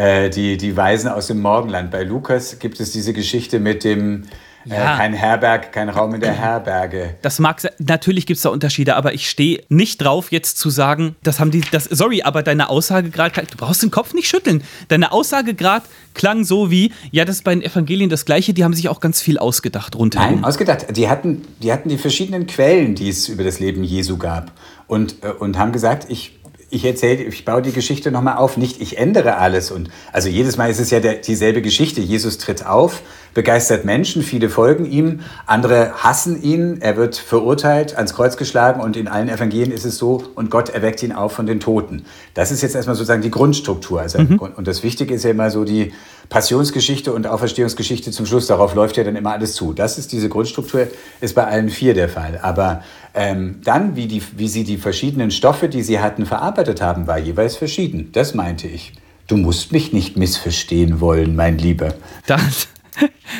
äh, die, die Weisen aus dem Morgenland. Bei Lukas gibt es diese Geschichte mit dem Ja. äh, kein Herberg, kein Raum in der Herberge. Das mag sein, natürlich gibt es da Unterschiede, aber ich stehe nicht drauf, jetzt zu sagen, das haben die, das, sorry, aber deine Aussage gerade, du brauchst den Kopf nicht schütteln. Deine Aussage gerade klang so wie, ja, das ist bei den Evangelien das Gleiche, die haben sich auch ganz viel ausgedacht rundherum. Nein, ausgedacht. Die hatten, die hatten die verschiedenen Quellen, die es über das Leben Jesu gab. Und, äh, und haben gesagt, ich, ich erzähle, ich baue die Geschichte nochmal auf. Nicht, ich ändere alles. Und also jedes Mal ist es ja der, dieselbe Geschichte. Jesus tritt auf, begeistert Menschen, viele folgen ihm, andere hassen ihn, er wird verurteilt, ans Kreuz geschlagen und in allen Evangelien ist es so, und Gott erweckt ihn auf von den Toten. Das ist jetzt erstmal sozusagen die Grundstruktur. Also, Und das Wichtige ist ja immer so die Passionsgeschichte und Auferstehungsgeschichte zum Schluss. Darauf läuft ja dann immer alles zu. Das ist diese Grundstruktur, ist bei allen vier der Fall. Aber ähm, dann, wie, die, wie sie die verschiedenen Stoffe, die sie hatten, verarbeitet haben, war jeweils verschieden. Das meinte ich. Du musst mich nicht missverstehen wollen, mein Lieber. Da,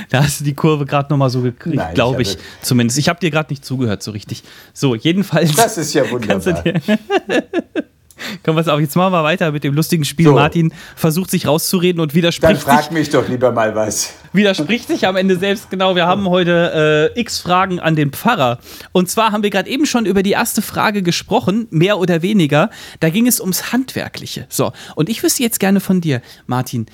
da hast du die Kurve gerade nochmal so gekriegt, glaube ich ich. Zumindest. Ich habe dir gerade nicht zugehört so richtig. So, jedenfalls. Das ist ja wunderbar. Komm, pass auf, jetzt machen wir weiter mit dem lustigen Spiel. So. Martin versucht sich rauszureden und Dann widerspricht frag sich, mich doch lieber mal was. widerspricht sich am Ende selbst. Genau, wir haben heute äh, x Fragen an den Pfarrer. Und zwar haben wir gerade eben schon über die erste Frage gesprochen, mehr oder weniger. Da ging es ums Handwerkliche. So, und ich wüsste jetzt gerne von dir, Martin,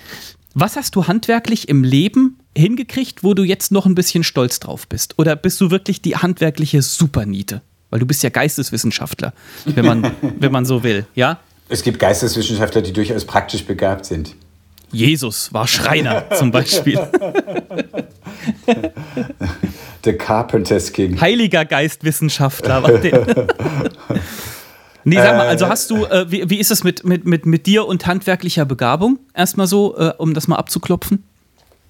was hast du handwerklich im Leben hingekriegt, wo du jetzt noch ein bisschen stolz drauf bist? Oder bist du wirklich die handwerkliche Superniete? Weil du bist ja Geisteswissenschaftler, wenn man, wenn man so will, ja? Es gibt Geisteswissenschaftler, die durchaus praktisch begabt sind. Jesus war Schreiner zum Beispiel. The Carpenter's King. Heiliger Geistwissenschaftler war der. Nee, sag mal, also hast du, äh, wie, wie ist es mit, mit, mit, mit dir und handwerklicher Begabung? Erstmal so, äh, um das mal abzuklopfen.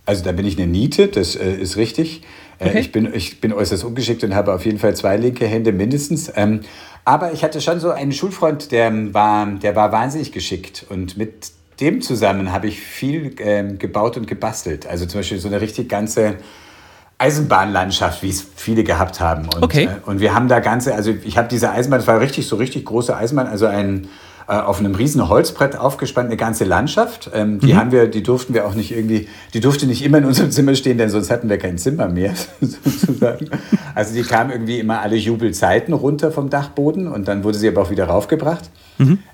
Also da bin ich eine Niete, das äh, ist richtig. Äh, Okay. ich, bin, ich bin äußerst ungeschickt und habe auf jeden Fall zwei linke Hände mindestens. Ähm, aber ich hatte schon so einen Schulfreund, der war, der war wahnsinnig geschickt. Und mit dem zusammen habe ich viel ähm, gebaut und gebastelt. Also zum Beispiel so eine richtig ganze Eisenbahnlandschaft, wie es viele gehabt haben. Und, Okay. äh, und wir haben da ganze, also ich habe diese Eisenbahn, das war richtig so richtig große Eisenbahn, also ein auf einem riesen Holzbrett aufgespannt, eine ganze Landschaft. Ähm, die haben wir, die durften wir auch nicht irgendwie, die durfte nicht immer in unserem Zimmer stehen, denn sonst hatten wir kein Zimmer mehr, sozusagen. Also die kam irgendwie immer alle Jubelzeiten runter vom Dachboden und dann wurde sie aber auch wieder raufgebracht.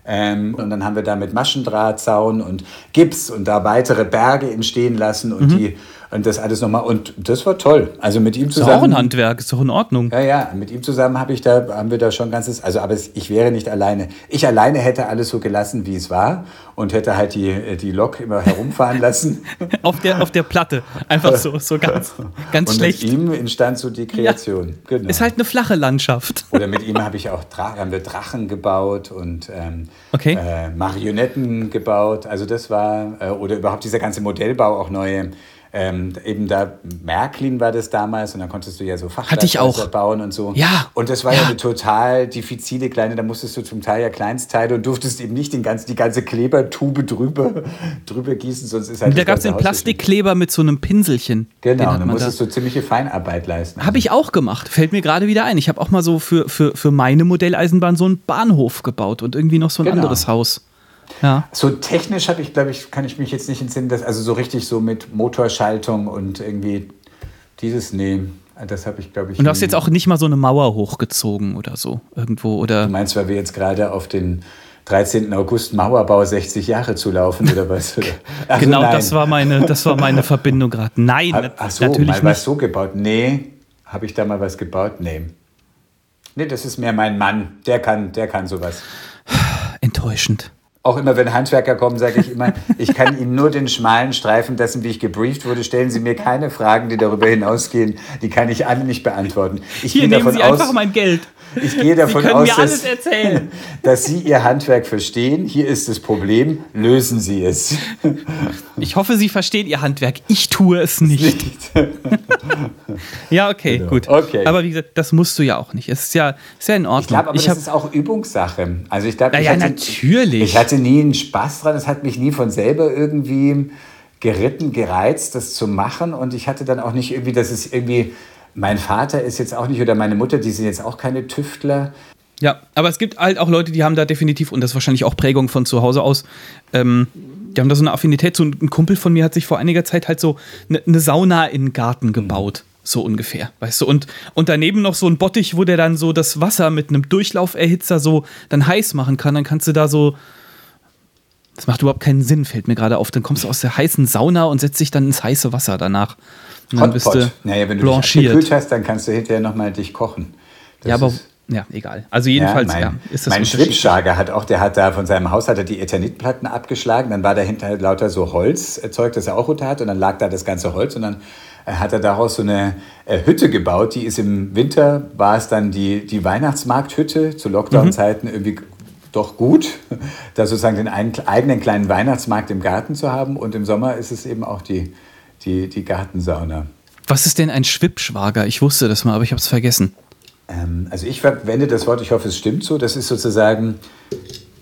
Ähm, und dann haben wir da mit Maschendrahtzaun und Gips und da weitere Berge entstehen lassen und die Und das alles nochmal. Und das war toll. Also mit ihm Ist zusammen. auch ein Handwerk, ist doch in Ordnung. Ja, ja, mit ihm zusammen habe ich da, haben wir da schon ganzes, also aber ich wäre nicht alleine. Ich alleine hätte alles so gelassen, wie es war und hätte halt die, die Lok immer herumfahren lassen. Auf der, auf der Platte. Einfach so, so ganz, ganz und schlecht. mit ihm entstand so die Kreation. Genau. Ist halt eine flache Landschaft. Oder mit ihm habe ich auch haben wir Drachen gebaut und ähm, Okay. äh, Marionetten gebaut. Also das war, äh, oder überhaupt dieser ganze Modellbau, auch neue, ähm, eben da, Märklin war das damals und dann konntest du ja so Fachwerkhäuser bauen und so. Ja, Und das war ja, ja. eine total diffizile kleine, da musstest du zum Teil ja Kleinstteile und durftest eben nicht den ganzen, die ganze Klebertube drüber, drüber gießen, sonst ist halt Da gab es den Haus Plastikkleber mit so einem Pinselchen. Genau, dann man musstest du ziemliche Feinarbeit leisten. Habe ich auch gemacht. Fällt mir gerade wieder ein. Ich habe auch mal so für, für, für meine Modelleisenbahn so einen Bahnhof gebaut und irgendwie noch so ein Genau. anderes Haus. Ja. So technisch habe ich, glaube ich, kann ich mich jetzt nicht entsinnen, dass, also so richtig so mit Motorschaltung und irgendwie dieses, nee, das habe ich, glaube ich. Und du hast jetzt auch nicht mal so eine Mauer hochgezogen oder so irgendwo oder. Du meinst, weil wir jetzt gerade auf den 13. August Mauerbau 60 Jahre zulaufen oder was? Ach so, genau, nein. das war meine, das war meine Verbindung gerade. Nein, Ach, ach so, natürlich mal nicht. was so gebaut. Nee, habe ich da mal was gebaut? Nee. Nee, das ist mehr mein Mann. Der kann, der kann sowas. Enttäuschend. Auch immer, wenn Handwerker kommen, sage ich immer, ich kann Ihnen nur den schmalen Streifen dessen, wie ich gebrieft wurde. Stellen Sie mir keine Fragen, die darüber hinausgehen. Die kann ich alle nicht beantworten. Ich Hier gehe nehmen davon Sie aus, einfach mein Geld. ich gehe davon aus, dass, dass Sie Ihr Handwerk verstehen. Hier ist das Problem. Lösen Sie es. Ich hoffe, Sie verstehen Ihr Handwerk. Ich tue es nicht. Ja, okay, Genau. gut. Okay. Aber wie gesagt, das musst du ja auch nicht. Es ist ja, ist ja in Ordnung. Ich glaube, aber ich das ist auch Übungssache. Also ich glaube, Na ich hatte- natürlich. Ich hatte nie einen Spaß dran. Es hat mich nie von selber irgendwie geritten, gereizt, das zu machen. Und ich hatte dann auch nicht irgendwie, dass es irgendwie, mein Vater ist jetzt auch nicht oder meine Mutter, die sind jetzt auch keine Tüftler. Ja, aber es gibt halt auch Leute, die haben da definitiv, und das ist wahrscheinlich auch Prägung von zu Hause aus, ähm, die haben da so eine Affinität. So ein Kumpel von mir hat sich vor einiger Zeit halt so eine, eine Sauna in den Garten gebaut. So ungefähr, weißt du? Und, und daneben noch so ein Bottich, wo der dann so das Wasser mit einem Durchlauferhitzer so dann heiß machen kann. Dann kannst du da so. Das macht überhaupt keinen Sinn, fällt mir gerade auf. Dann kommst du aus der heißen Sauna und setzt dich dann ins heiße Wasser danach. Und dann bist Hotpot. du Naja, wenn du dich blanchiert. abgekühlt hast, dann kannst du hinterher nochmal dich kochen. Das Ja, aber ja, egal. Also jedenfalls, ja, mein, ist das mein. Schwibschwager hat auch, der hat da von seinem Haus hat er die Eternitplatten abgeschlagen, dann war dahinter halt lauter so Holzzeug, das er auch runter hat und dann lag da das ganze Holz und dann äh, hat er daraus so eine äh, Hütte gebaut, die ist im Winter, war es dann die, die Weihnachtsmarkthütte, zu Lockdown-Zeiten Mhm. irgendwie doch gut, da sozusagen den eigenen kleinen Weihnachtsmarkt im Garten zu haben und im Sommer ist es eben auch die, die, die Gartensauna. Was ist denn ein Schwippschwager? Ich wusste das mal, aber ich habe es vergessen. Ähm, also ich verwende das Wort, ich hoffe, es stimmt so. Das ist sozusagen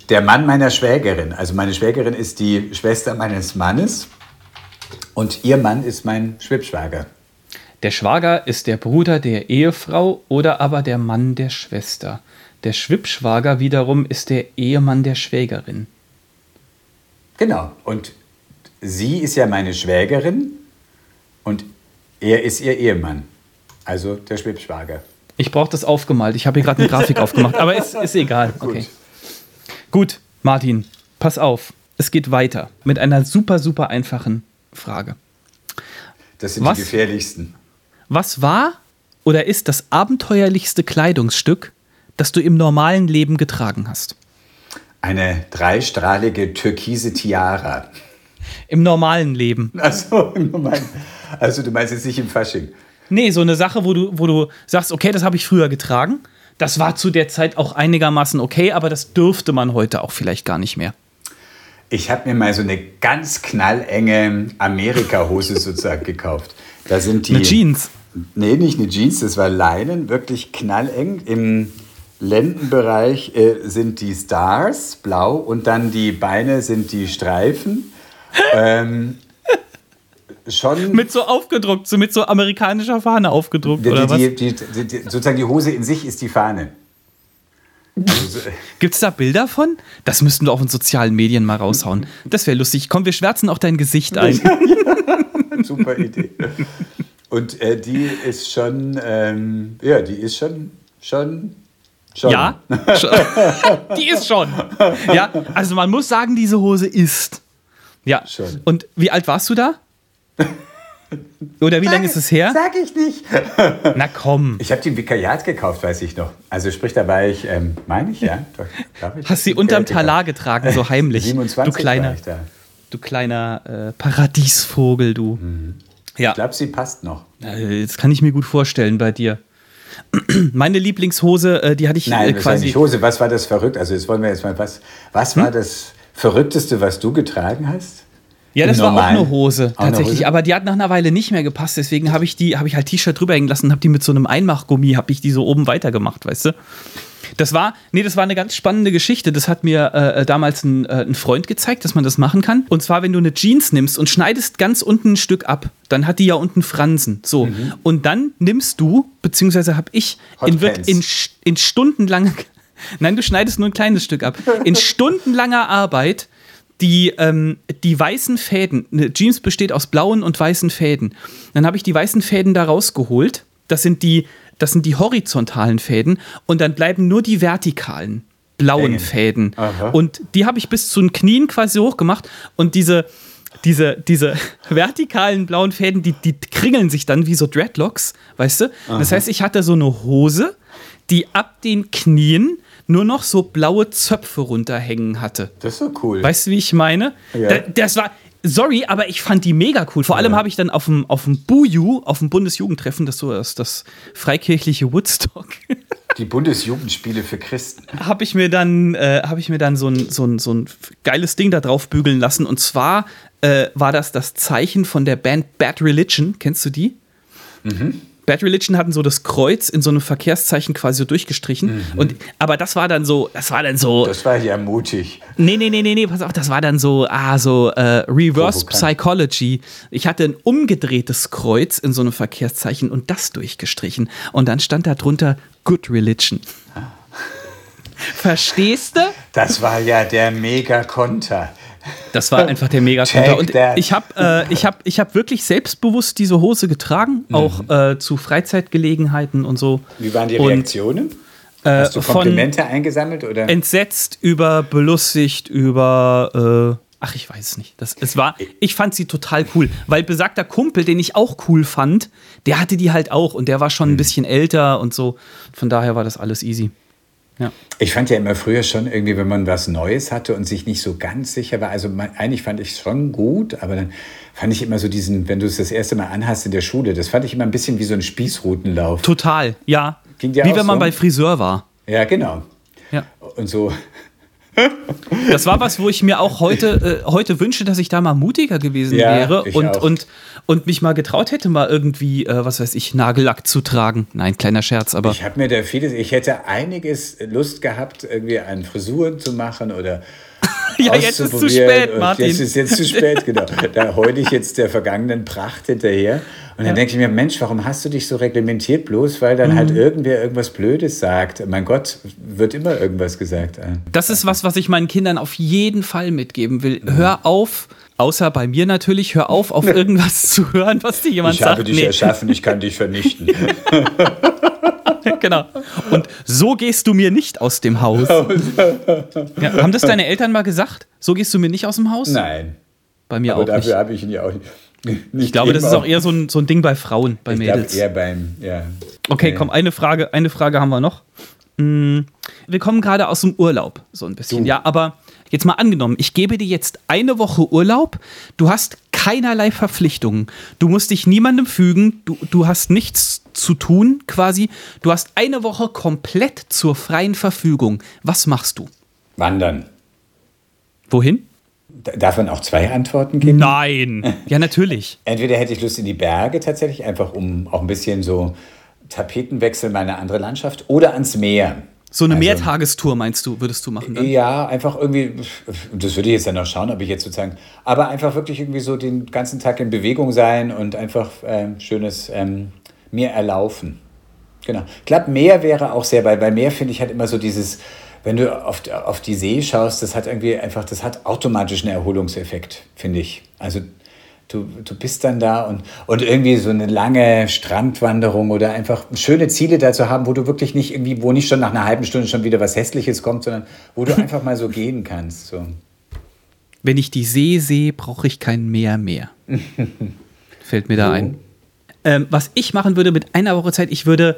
der Mann meiner Schwägerin. Also meine Schwägerin ist die Schwester meines Mannes und ihr Mann ist mein Schwibschwager. Der Schwager ist der Bruder der Ehefrau oder aber der Mann der Schwester. Der Schwippschwager wiederum ist der Ehemann der Schwägerin. Genau. Und sie ist ja meine Schwägerin und er ist ihr Ehemann. Also der Schwibschwager. Ich brauche das aufgemalt. Ich habe hier gerade eine Grafik aufgemacht, aber ist, ist egal. Okay. Gut, Martin, pass auf. Es geht weiter mit einer super, super einfachen Frage. Das sind Was? die gefährlichsten. Was war oder ist das abenteuerlichste Kleidungsstück, das du im normalen Leben getragen hast? Eine dreistrahlige türkise Tiara. Im normalen Leben. Also, also du meinst jetzt nicht im Fasching. Nee, so eine Sache, wo du, wo du sagst, okay, das habe ich früher getragen. Das war zu der Zeit auch einigermaßen okay, aber das dürfte man heute auch vielleicht gar nicht mehr. Ich habe mir mal so eine ganz knallenge Amerika-Hose sozusagen gekauft. Da sind die. Eine Jeans. Nee, nicht eine Jeans, das war Leinen, wirklich knalleng. Im Lendenbereich äh, sind die Stars, blau, und dann die Beine sind die Streifen. ähm, schon. Mit so aufgedruckt, so mit so amerikanischer Fahne aufgedruckt, die, oder was? die, die, die, die, sozusagen die Hose in sich ist die Fahne. Also, so- Gibt es da Bilder von? Das müssten wir auf den sozialen Medien mal raushauen. Das wäre lustig. Komm, wir schwärzen auch dein Gesicht ein. Super Idee. Und äh, die ist schon, ähm, ja, die ist schon, schon, schon. Ja? Schon. die ist schon. Ja, also man muss sagen, diese Hose ist. Ja. Schon. Und wie alt warst du da? Oder wie lange ist es her? Sag ich nicht. Na komm. Ich habe die im Vikariat gekauft, weiß ich noch. Also sprich, da war ich, ähm, meine ich, ja. Doch, glaub ich, Hast sie unterm Vikariat Talar getragen, so heimlich. 27 du kleiner, war ich da. du kleiner äh, Paradiesvogel, du. Ja, Ich glaube, sie passt noch. äh, das kann ich mir gut vorstellen bei dir. Meine Lieblingshose, äh, die hatte ich Nein, äh, quasi. nicht Hose. Was war das verrückt? Also jetzt wollen wir jetzt mal, was, was Hm? war das Verrückteste, was du getragen hast? Ja, das Im war auch eine Hose, Auch eine tatsächlich. Hose? Aber die hat nach einer Weile nicht mehr gepasst. Deswegen habe ich die, habe ich halt T-Shirt drüber hängen lassen und habe die mit so einem Einmachgummi, habe ich die so oben weitergemacht, weißt du? Das war, nee, das war eine ganz spannende Geschichte. Das hat mir äh, damals ein, äh, ein Freund gezeigt, dass man das machen kann. Und zwar, wenn du eine Jeans nimmst und schneidest ganz unten ein Stück ab, dann hat die ja unten Fransen. So. Und dann nimmst du, beziehungsweise habe ich in, in, in stundenlanger, nein, du schneidest nur ein kleines Stück ab. In stundenlanger Arbeit die, ähm, die weißen Fäden, eine Jeans besteht aus blauen und weißen Fäden. Dann habe ich die weißen Fäden da rausgeholt. Das sind die, das sind die horizontalen Fäden und dann bleiben nur die vertikalen blauen Hängen. Fäden. Aha. Und die habe ich bis zu den Knien quasi hochgemacht und diese diese, diese vertikalen blauen Fäden, die, die kringeln sich dann wie so Dreadlocks, weißt du? Das heißt, ich hatte so eine Hose, die ab den Knien nur noch so blaue Zöpfe runterhängen hatte. Das ist so cool. Weißt du, wie ich meine? Ja. Da, das war. Sorry, aber ich fand die mega cool. Vor allem habe ich dann auf dem, auf dem BUJU, auf dem Bundesjugendtreffen, das so das, das freikirchliche Woodstock, Die Bundesjugendspiele für Christen. habe ich mir dann, äh, ich mir dann so ein, so, ein, so ein geiles Ding da drauf bügeln lassen. Und zwar äh, war das das Zeichen von der Band Bad Religion. Kennst du die? Bad Religion hatten so das Kreuz in so einem Verkehrszeichen quasi so durchgestrichen. Und, aber das war dann so, das war dann so, Das war ja mutig. Nee, nee, nee, nee, nee, pass auf, das war dann so, ah, so äh, Reverse Provokant. Psychology. Ich hatte ein umgedrehtes Kreuz in so einem Verkehrszeichen und das durchgestrichen. Und dann stand da drunter Good Religion. Verstehst du? Das war ja der Mega-Konter. Das war einfach der Megakonter. Take Und ich habe äh, ich hab, ich hab wirklich selbstbewusst diese Hose getragen, auch äh, zu Freizeitgelegenheiten und so. Wie waren die Und, Reaktionen? Hast du von- Komplimente eingesammelt? Oder? entsetzt, über belustigt, über. Äh, ach, ich weiß es nicht. Das, es war, ich fand sie total cool, weil besagter Kumpel, den ich auch cool fand, der hatte die halt auch und der war schon ein bisschen älter und so. Von daher war das alles easy. Ja. Ich fand ja immer früher schon irgendwie, wenn man was Neues hatte und sich nicht so ganz sicher war, also man, eigentlich fand ich es schon gut, aber dann fand ich immer so diesen, wenn du es das erste Mal anhast in der Schule, das fand ich immer ein bisschen wie so ein Spießrutenlauf. Total, ja. Wie wenn man so? bei Friseur war. Ja, genau. Ja. Und so, Das war was, wo ich mir auch heute, äh, heute wünsche, dass ich da mal mutiger gewesen Ja, wäre und, auch. und, und mich mal getraut hätte, mal irgendwie, äh, was weiß ich, Nagellack zu tragen. Nein, kleiner Scherz, aber. ich habe mir da vieles, ich hätte einiges Lust gehabt, irgendwie an Frisuren zu machen oder Ja, jetzt ist zu spät, Martin. Jetzt ist jetzt zu spät, genau. Da heule ich jetzt der vergangenen Pracht hinterher. Und dann denke ich mir, Mensch, warum hast du dich so reglementiert? Bloß weil dann Mhm. halt irgendwer irgendwas Blödes sagt. Mein Gott, wird immer irgendwas gesagt. äh. Das ist was, was ich meinen Kindern auf jeden Fall mitgeben will. Hör auf, außer bei mir natürlich, hör auf, auf irgendwas zu hören, was dir jemand Ich sagt. habe dich erschaffen, ich kann dich vernichten. genau. Und so gehst du mir nicht aus dem Haus. Ja, haben das deine Eltern mal gesagt? So gehst du mir nicht aus dem Haus? Nein, Bei mir aber auch dafür nicht. habe ich ihn ja auch nicht. Ich glaube, das ist auch eher so ein, so ein Ding bei Frauen, bei ich Mädels. eher beim, ja. Okay, komm, eine Frage, eine Frage haben wir noch. Mm, Wir kommen gerade aus dem Urlaub, so ein bisschen. Du. Ja, aber jetzt mal angenommen, ich gebe dir jetzt eine Woche Urlaub, du hast keinerlei Verpflichtungen, du musst dich niemandem fügen, du, du hast nichts zu tun quasi, du hast eine Woche komplett zur freien Verfügung. Was machst du? Wandern. Wohin? Darf man auch zwei Antworten geben? Nein. Ja, natürlich. Entweder hätte ich Lust in die Berge tatsächlich, einfach um auch ein bisschen so Tapetenwechsel, mal eine andere Landschaft, oder ans Meer. So eine Also- Mehrtagestour meinst du, würdest du machen dann? Ja, einfach irgendwie, das würde ich jetzt dann noch schauen, ob ich jetzt sozusagen, aber einfach wirklich irgendwie so den ganzen Tag in Bewegung sein und einfach ähm, schönes ähm, mir erlaufen. Genau. Ich glaube, Meer wäre auch sehr, weil bei Meer finde ich halt immer so dieses, wenn du auf, auf die See schaust, das hat irgendwie einfach, das hat automatisch einen Erholungseffekt, finde ich. Also du, du bist dann da und, und irgendwie so eine lange Strandwanderung oder einfach schöne Ziele da zu haben, wo du wirklich nicht irgendwie, wo nicht schon nach einer halben Stunde schon wieder was Hässliches kommt, sondern wo du einfach mal so gehen kannst. So. Wenn ich die See sehe, brauche ich kein Meer mehr. fällt mir da So. ein. Ähm, was ich machen würde mit einer Woche Zeit, ich würde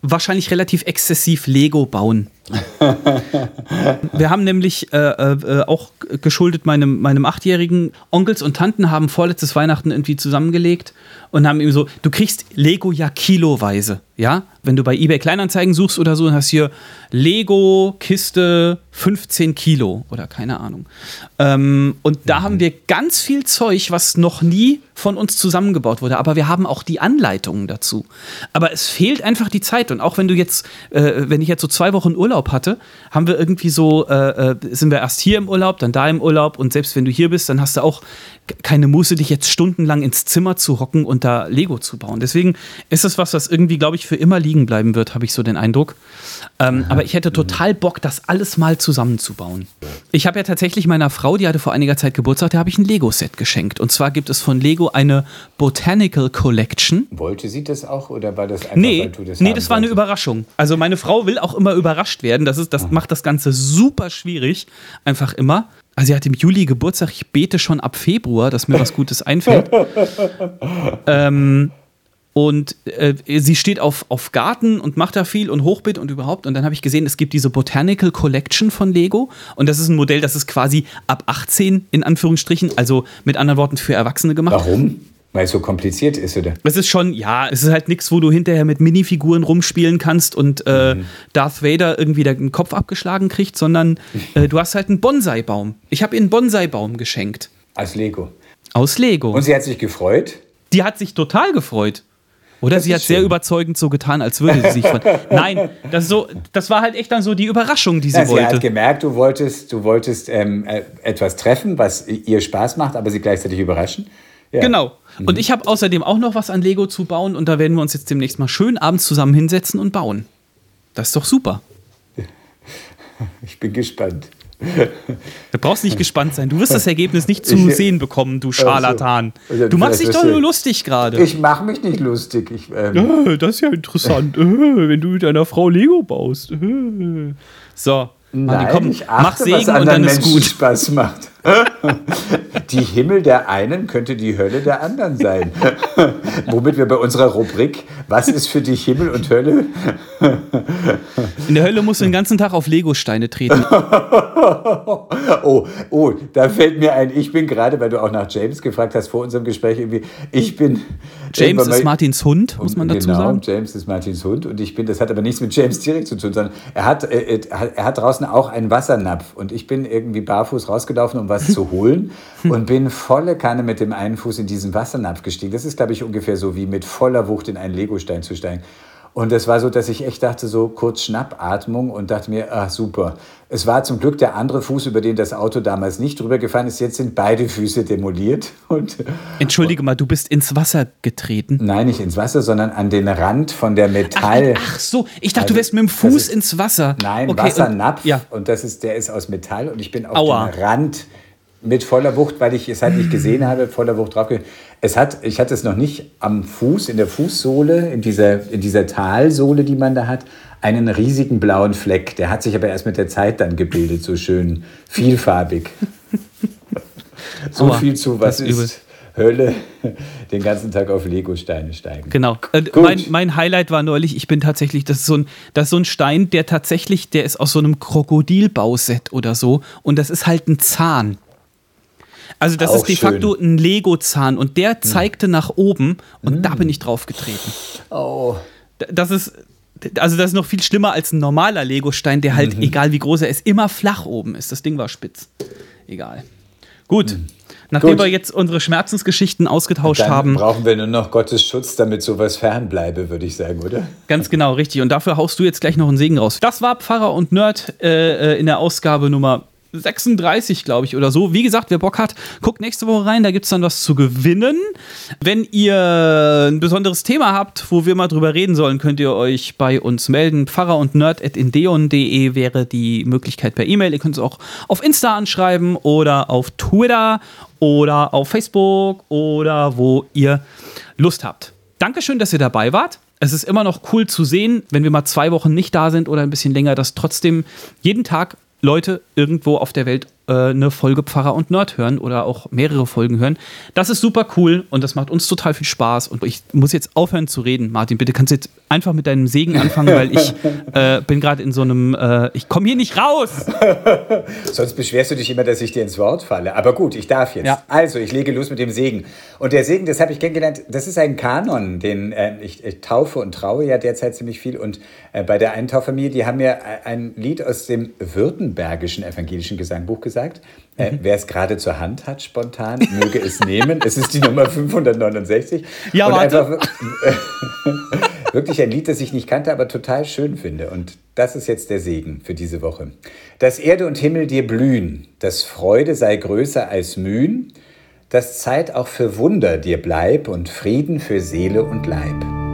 wahrscheinlich relativ exzessiv Lego bauen. Wir haben nämlich äh, äh, auch geschuldet meinem, meinem achtjährigen Onkels und Tanten haben vorletztes Weihnachten irgendwie zusammengelegt und haben ihm so, du kriegst Lego ja kiloweise, ja? Wenn du bei eBay Kleinanzeigen suchst oder so, dann hast du hier Lego Kiste 15 Kilo oder keine Ahnung. Ähm, und da haben wir ganz viel Zeug, was noch nie von uns zusammengebaut wurde, aber wir haben auch die Anleitungen dazu. Aber es fehlt einfach die Zeit und auch wenn du jetzt, äh, wenn ich jetzt so zwei Wochen Urlaub hatte, haben wir irgendwie so, äh, äh, sind wir erst hier im Urlaub, dann da im Urlaub und selbst wenn du hier bist, dann hast du auch keine Muße, dich jetzt stundenlang ins Zimmer zu hocken und da Lego zu bauen. Deswegen ist es was, was irgendwie, glaube ich, für immer liegen bleiben wird, habe ich so den Eindruck. Ähm, aber ich hätte total Bock, das alles mal zusammenzubauen. Ich habe ja tatsächlich meiner Frau, die hatte vor einiger Zeit Geburtstag, der habe ich ein Lego-Set geschenkt. Und zwar gibt es von Lego eine Botanical Collection. Wollte sie das auch oder war das einfach, Nee, weil du das nee, das war eine? Überraschung. Also meine Frau will auch immer überrascht werden. Das, ist, das macht das Ganze super schwierig. Einfach immer. Also sie hat im Juli Geburtstag. Ich bete schon ab Februar, dass mir was Gutes einfällt. ähm, und äh, sie steht auf, auf Garten und macht da viel und Hochbeet und überhaupt. Und dann habe ich gesehen, es gibt diese Botanical Collection von Lego. Und das ist ein Modell, das ist quasi ab 18 in Anführungsstrichen, also mit anderen Worten für Erwachsene gemacht. Warum? Weil es so kompliziert ist, oder? Es ist schon, ja, es ist halt nichts, wo du hinterher mit Minifiguren rumspielen kannst und äh, Darth Vader irgendwie den Kopf abgeschlagen kriegt, sondern äh, du hast halt einen Bonsai-Baum. Ich habe ihr einen Bonsai-Baum geschenkt. Als Lego. Aus Lego. Und sie hat sich gefreut. Die hat sich total gefreut. Oder Das sie hat sehr schön. überzeugend so getan, als würde sie sich von. Nein, das, so, das war halt echt dann so die Überraschung, die sie Ja, sie hat wollte. gemerkt, du wolltest, du wolltest ähm, äh, etwas treffen, was ihr Spaß macht, aber sie gleichzeitig überraschen. Ja. Genau. Und ich habe außerdem auch noch was an Lego zu bauen und da werden wir uns jetzt demnächst mal schön abends zusammen hinsetzen und bauen. Das ist doch super. Ich bin gespannt. Du brauchst nicht gespannt sein. Du wirst das Ergebnis nicht zu Ich- sehen bekommen, du Scharlatan. Also, Du machst dich doch nur lustig gerade. Ich mache mich nicht lustig. Ich, ähm, Äh, Das ist ja interessant, äh, wenn du mit deiner Frau Lego baust. äh. So, Nein, komm, ich achte, mach Segen was und dann ist Menschen gut. Spaß macht. Die Himmel der einen könnte die Hölle der anderen sein. Womit wir bei unserer Rubrik Was ist für dich Himmel und Hölle? In der Hölle musst du den ganzen Tag auf Lego-Steine treten. Oh, oh, da fällt mir ein, ich bin gerade, weil du auch nach James gefragt hast vor unserem Gespräch irgendwie, ich bin. James ist Martins Hund, muss man dazu genau, sagen. James ist Martins Hund und ich bin, das hat aber nichts mit James direkt zu tun, sondern er hat, äh, äh, er hat draußen auch einen Wassernapf und ich bin irgendwie barfuß rausgelaufen, um was zu holen und bin volle Kanne mit dem einen Fuß in diesen Wassernapf gestiegen. Das ist, glaube ich, ungefähr so wie mit voller Wucht in einen Legostein zu steigen. Und es war so, dass ich echt dachte, so kurz Schnappatmung und dachte mir, ah, super. Es war zum Glück der andere Fuß, über den das Auto damals nicht drüber gefahren ist. Jetzt sind beide Füße demoliert. Und Entschuldige mal, du bist ins Wasser getreten. nein, nicht ins Wasser, sondern an den Rand von der Metall. Ach so, ich dachte, Also, du wärst mit dem das Fuß ist- ins Wasser. Nein, Okay, Wassernapf. Und, ja, Und das ist, der ist aus Metall und ich bin auf Aua. den Rand mit voller Wucht, weil ich es halt nicht gesehen habe, voller Wucht drauf. Es hat, ich hatte es noch nicht am Fuß, in der Fußsohle, in dieser, in dieser Talsohle, die man da hat, einen riesigen blauen Fleck. Der hat sich aber erst mit der Zeit dann gebildet, so schön vielfarbig. so Aua, viel zu, was ist ist Hölle, den ganzen Tag auf Legosteine steigen. Genau. Äh, mein, mein Highlight war neulich, ich bin tatsächlich, das ist, so ein, das ist so ein Stein, der tatsächlich, der ist aus so einem Krokodilbauset oder so und das ist halt ein Zahn. Also das Auch ist de schön. facto ein Lego-Zahn und der zeigte nach oben und da bin ich drauf getreten. Oh. Das ist, also das ist noch viel schlimmer als ein normaler Lego-Stein, der Mhm. halt, egal wie groß er ist, immer flach oben ist. Das Ding war spitz. Egal. Gut. Nachdem Mhm. Gut. wir jetzt unsere Schmerzensgeschichten ausgetauscht Dann haben. brauchen wir nur noch Gottes Schutz, damit sowas fernbleibe, würde ich sagen, oder? Ganz genau, richtig. Und dafür haust du jetzt gleich noch einen Segen raus. Das war Pfarrer und Nerd äh, äh, in der Ausgabe Nummer 36, glaube ich, oder so. Wie gesagt, wer Bock hat, guckt nächste Woche rein, da gibt es dann was zu gewinnen. Wenn ihr ein besonderes Thema habt, wo wir mal drüber reden sollen, könnt ihr euch bei uns melden. Pfarrer und Nerd at indeon.de wäre die Möglichkeit per E-Mail. Ihr könnt es auch auf Insta anschreiben oder auf Twitter oder auf Facebook oder wo ihr Lust habt. Dankeschön, dass ihr dabei wart. Es ist immer noch cool zu sehen, wenn wir mal zwei Wochen nicht da sind oder ein bisschen länger, dass trotzdem jeden Tag Leute irgendwo auf der Welt äh, eine Folge Pfarrer und Nerd hören oder auch mehrere Folgen hören. Das ist super cool und das macht uns total viel Spaß. Und ich muss jetzt aufhören zu reden. Martin, bitte kannst du jetzt einfach mit deinem Segen anfangen, weil ich äh, bin gerade in so einem, äh, ich komme hier nicht raus. Sonst beschwerst du dich immer, dass ich dir ins Wort falle. Aber gut, ich darf jetzt. Ja. Also, ich lege los mit dem Segen. Und der Segen, das habe ich kennengelernt, das ist ein Kanon, den äh, ich, ich, taufe und traue ja derzeit ziemlich viel. Und äh, bei der einen Tauffamilie, die haben mir ein Lied aus dem württembergischen evangelischen Gesangbuch gesagt. Äh, mhm. Wer es gerade zur Hand hat, spontan, möge es nehmen. Es ist die Nummer 569. Ja, und warte. Einfach, wirklich ein Lied, das ich nicht kannte, aber total schön finde. Und das ist jetzt der Segen für diese Woche. Dass Erde und Himmel dir blühen, dass Freude sei größer als Mühen, dass Zeit auch für Wunder dir bleib und Frieden für Seele und Leib.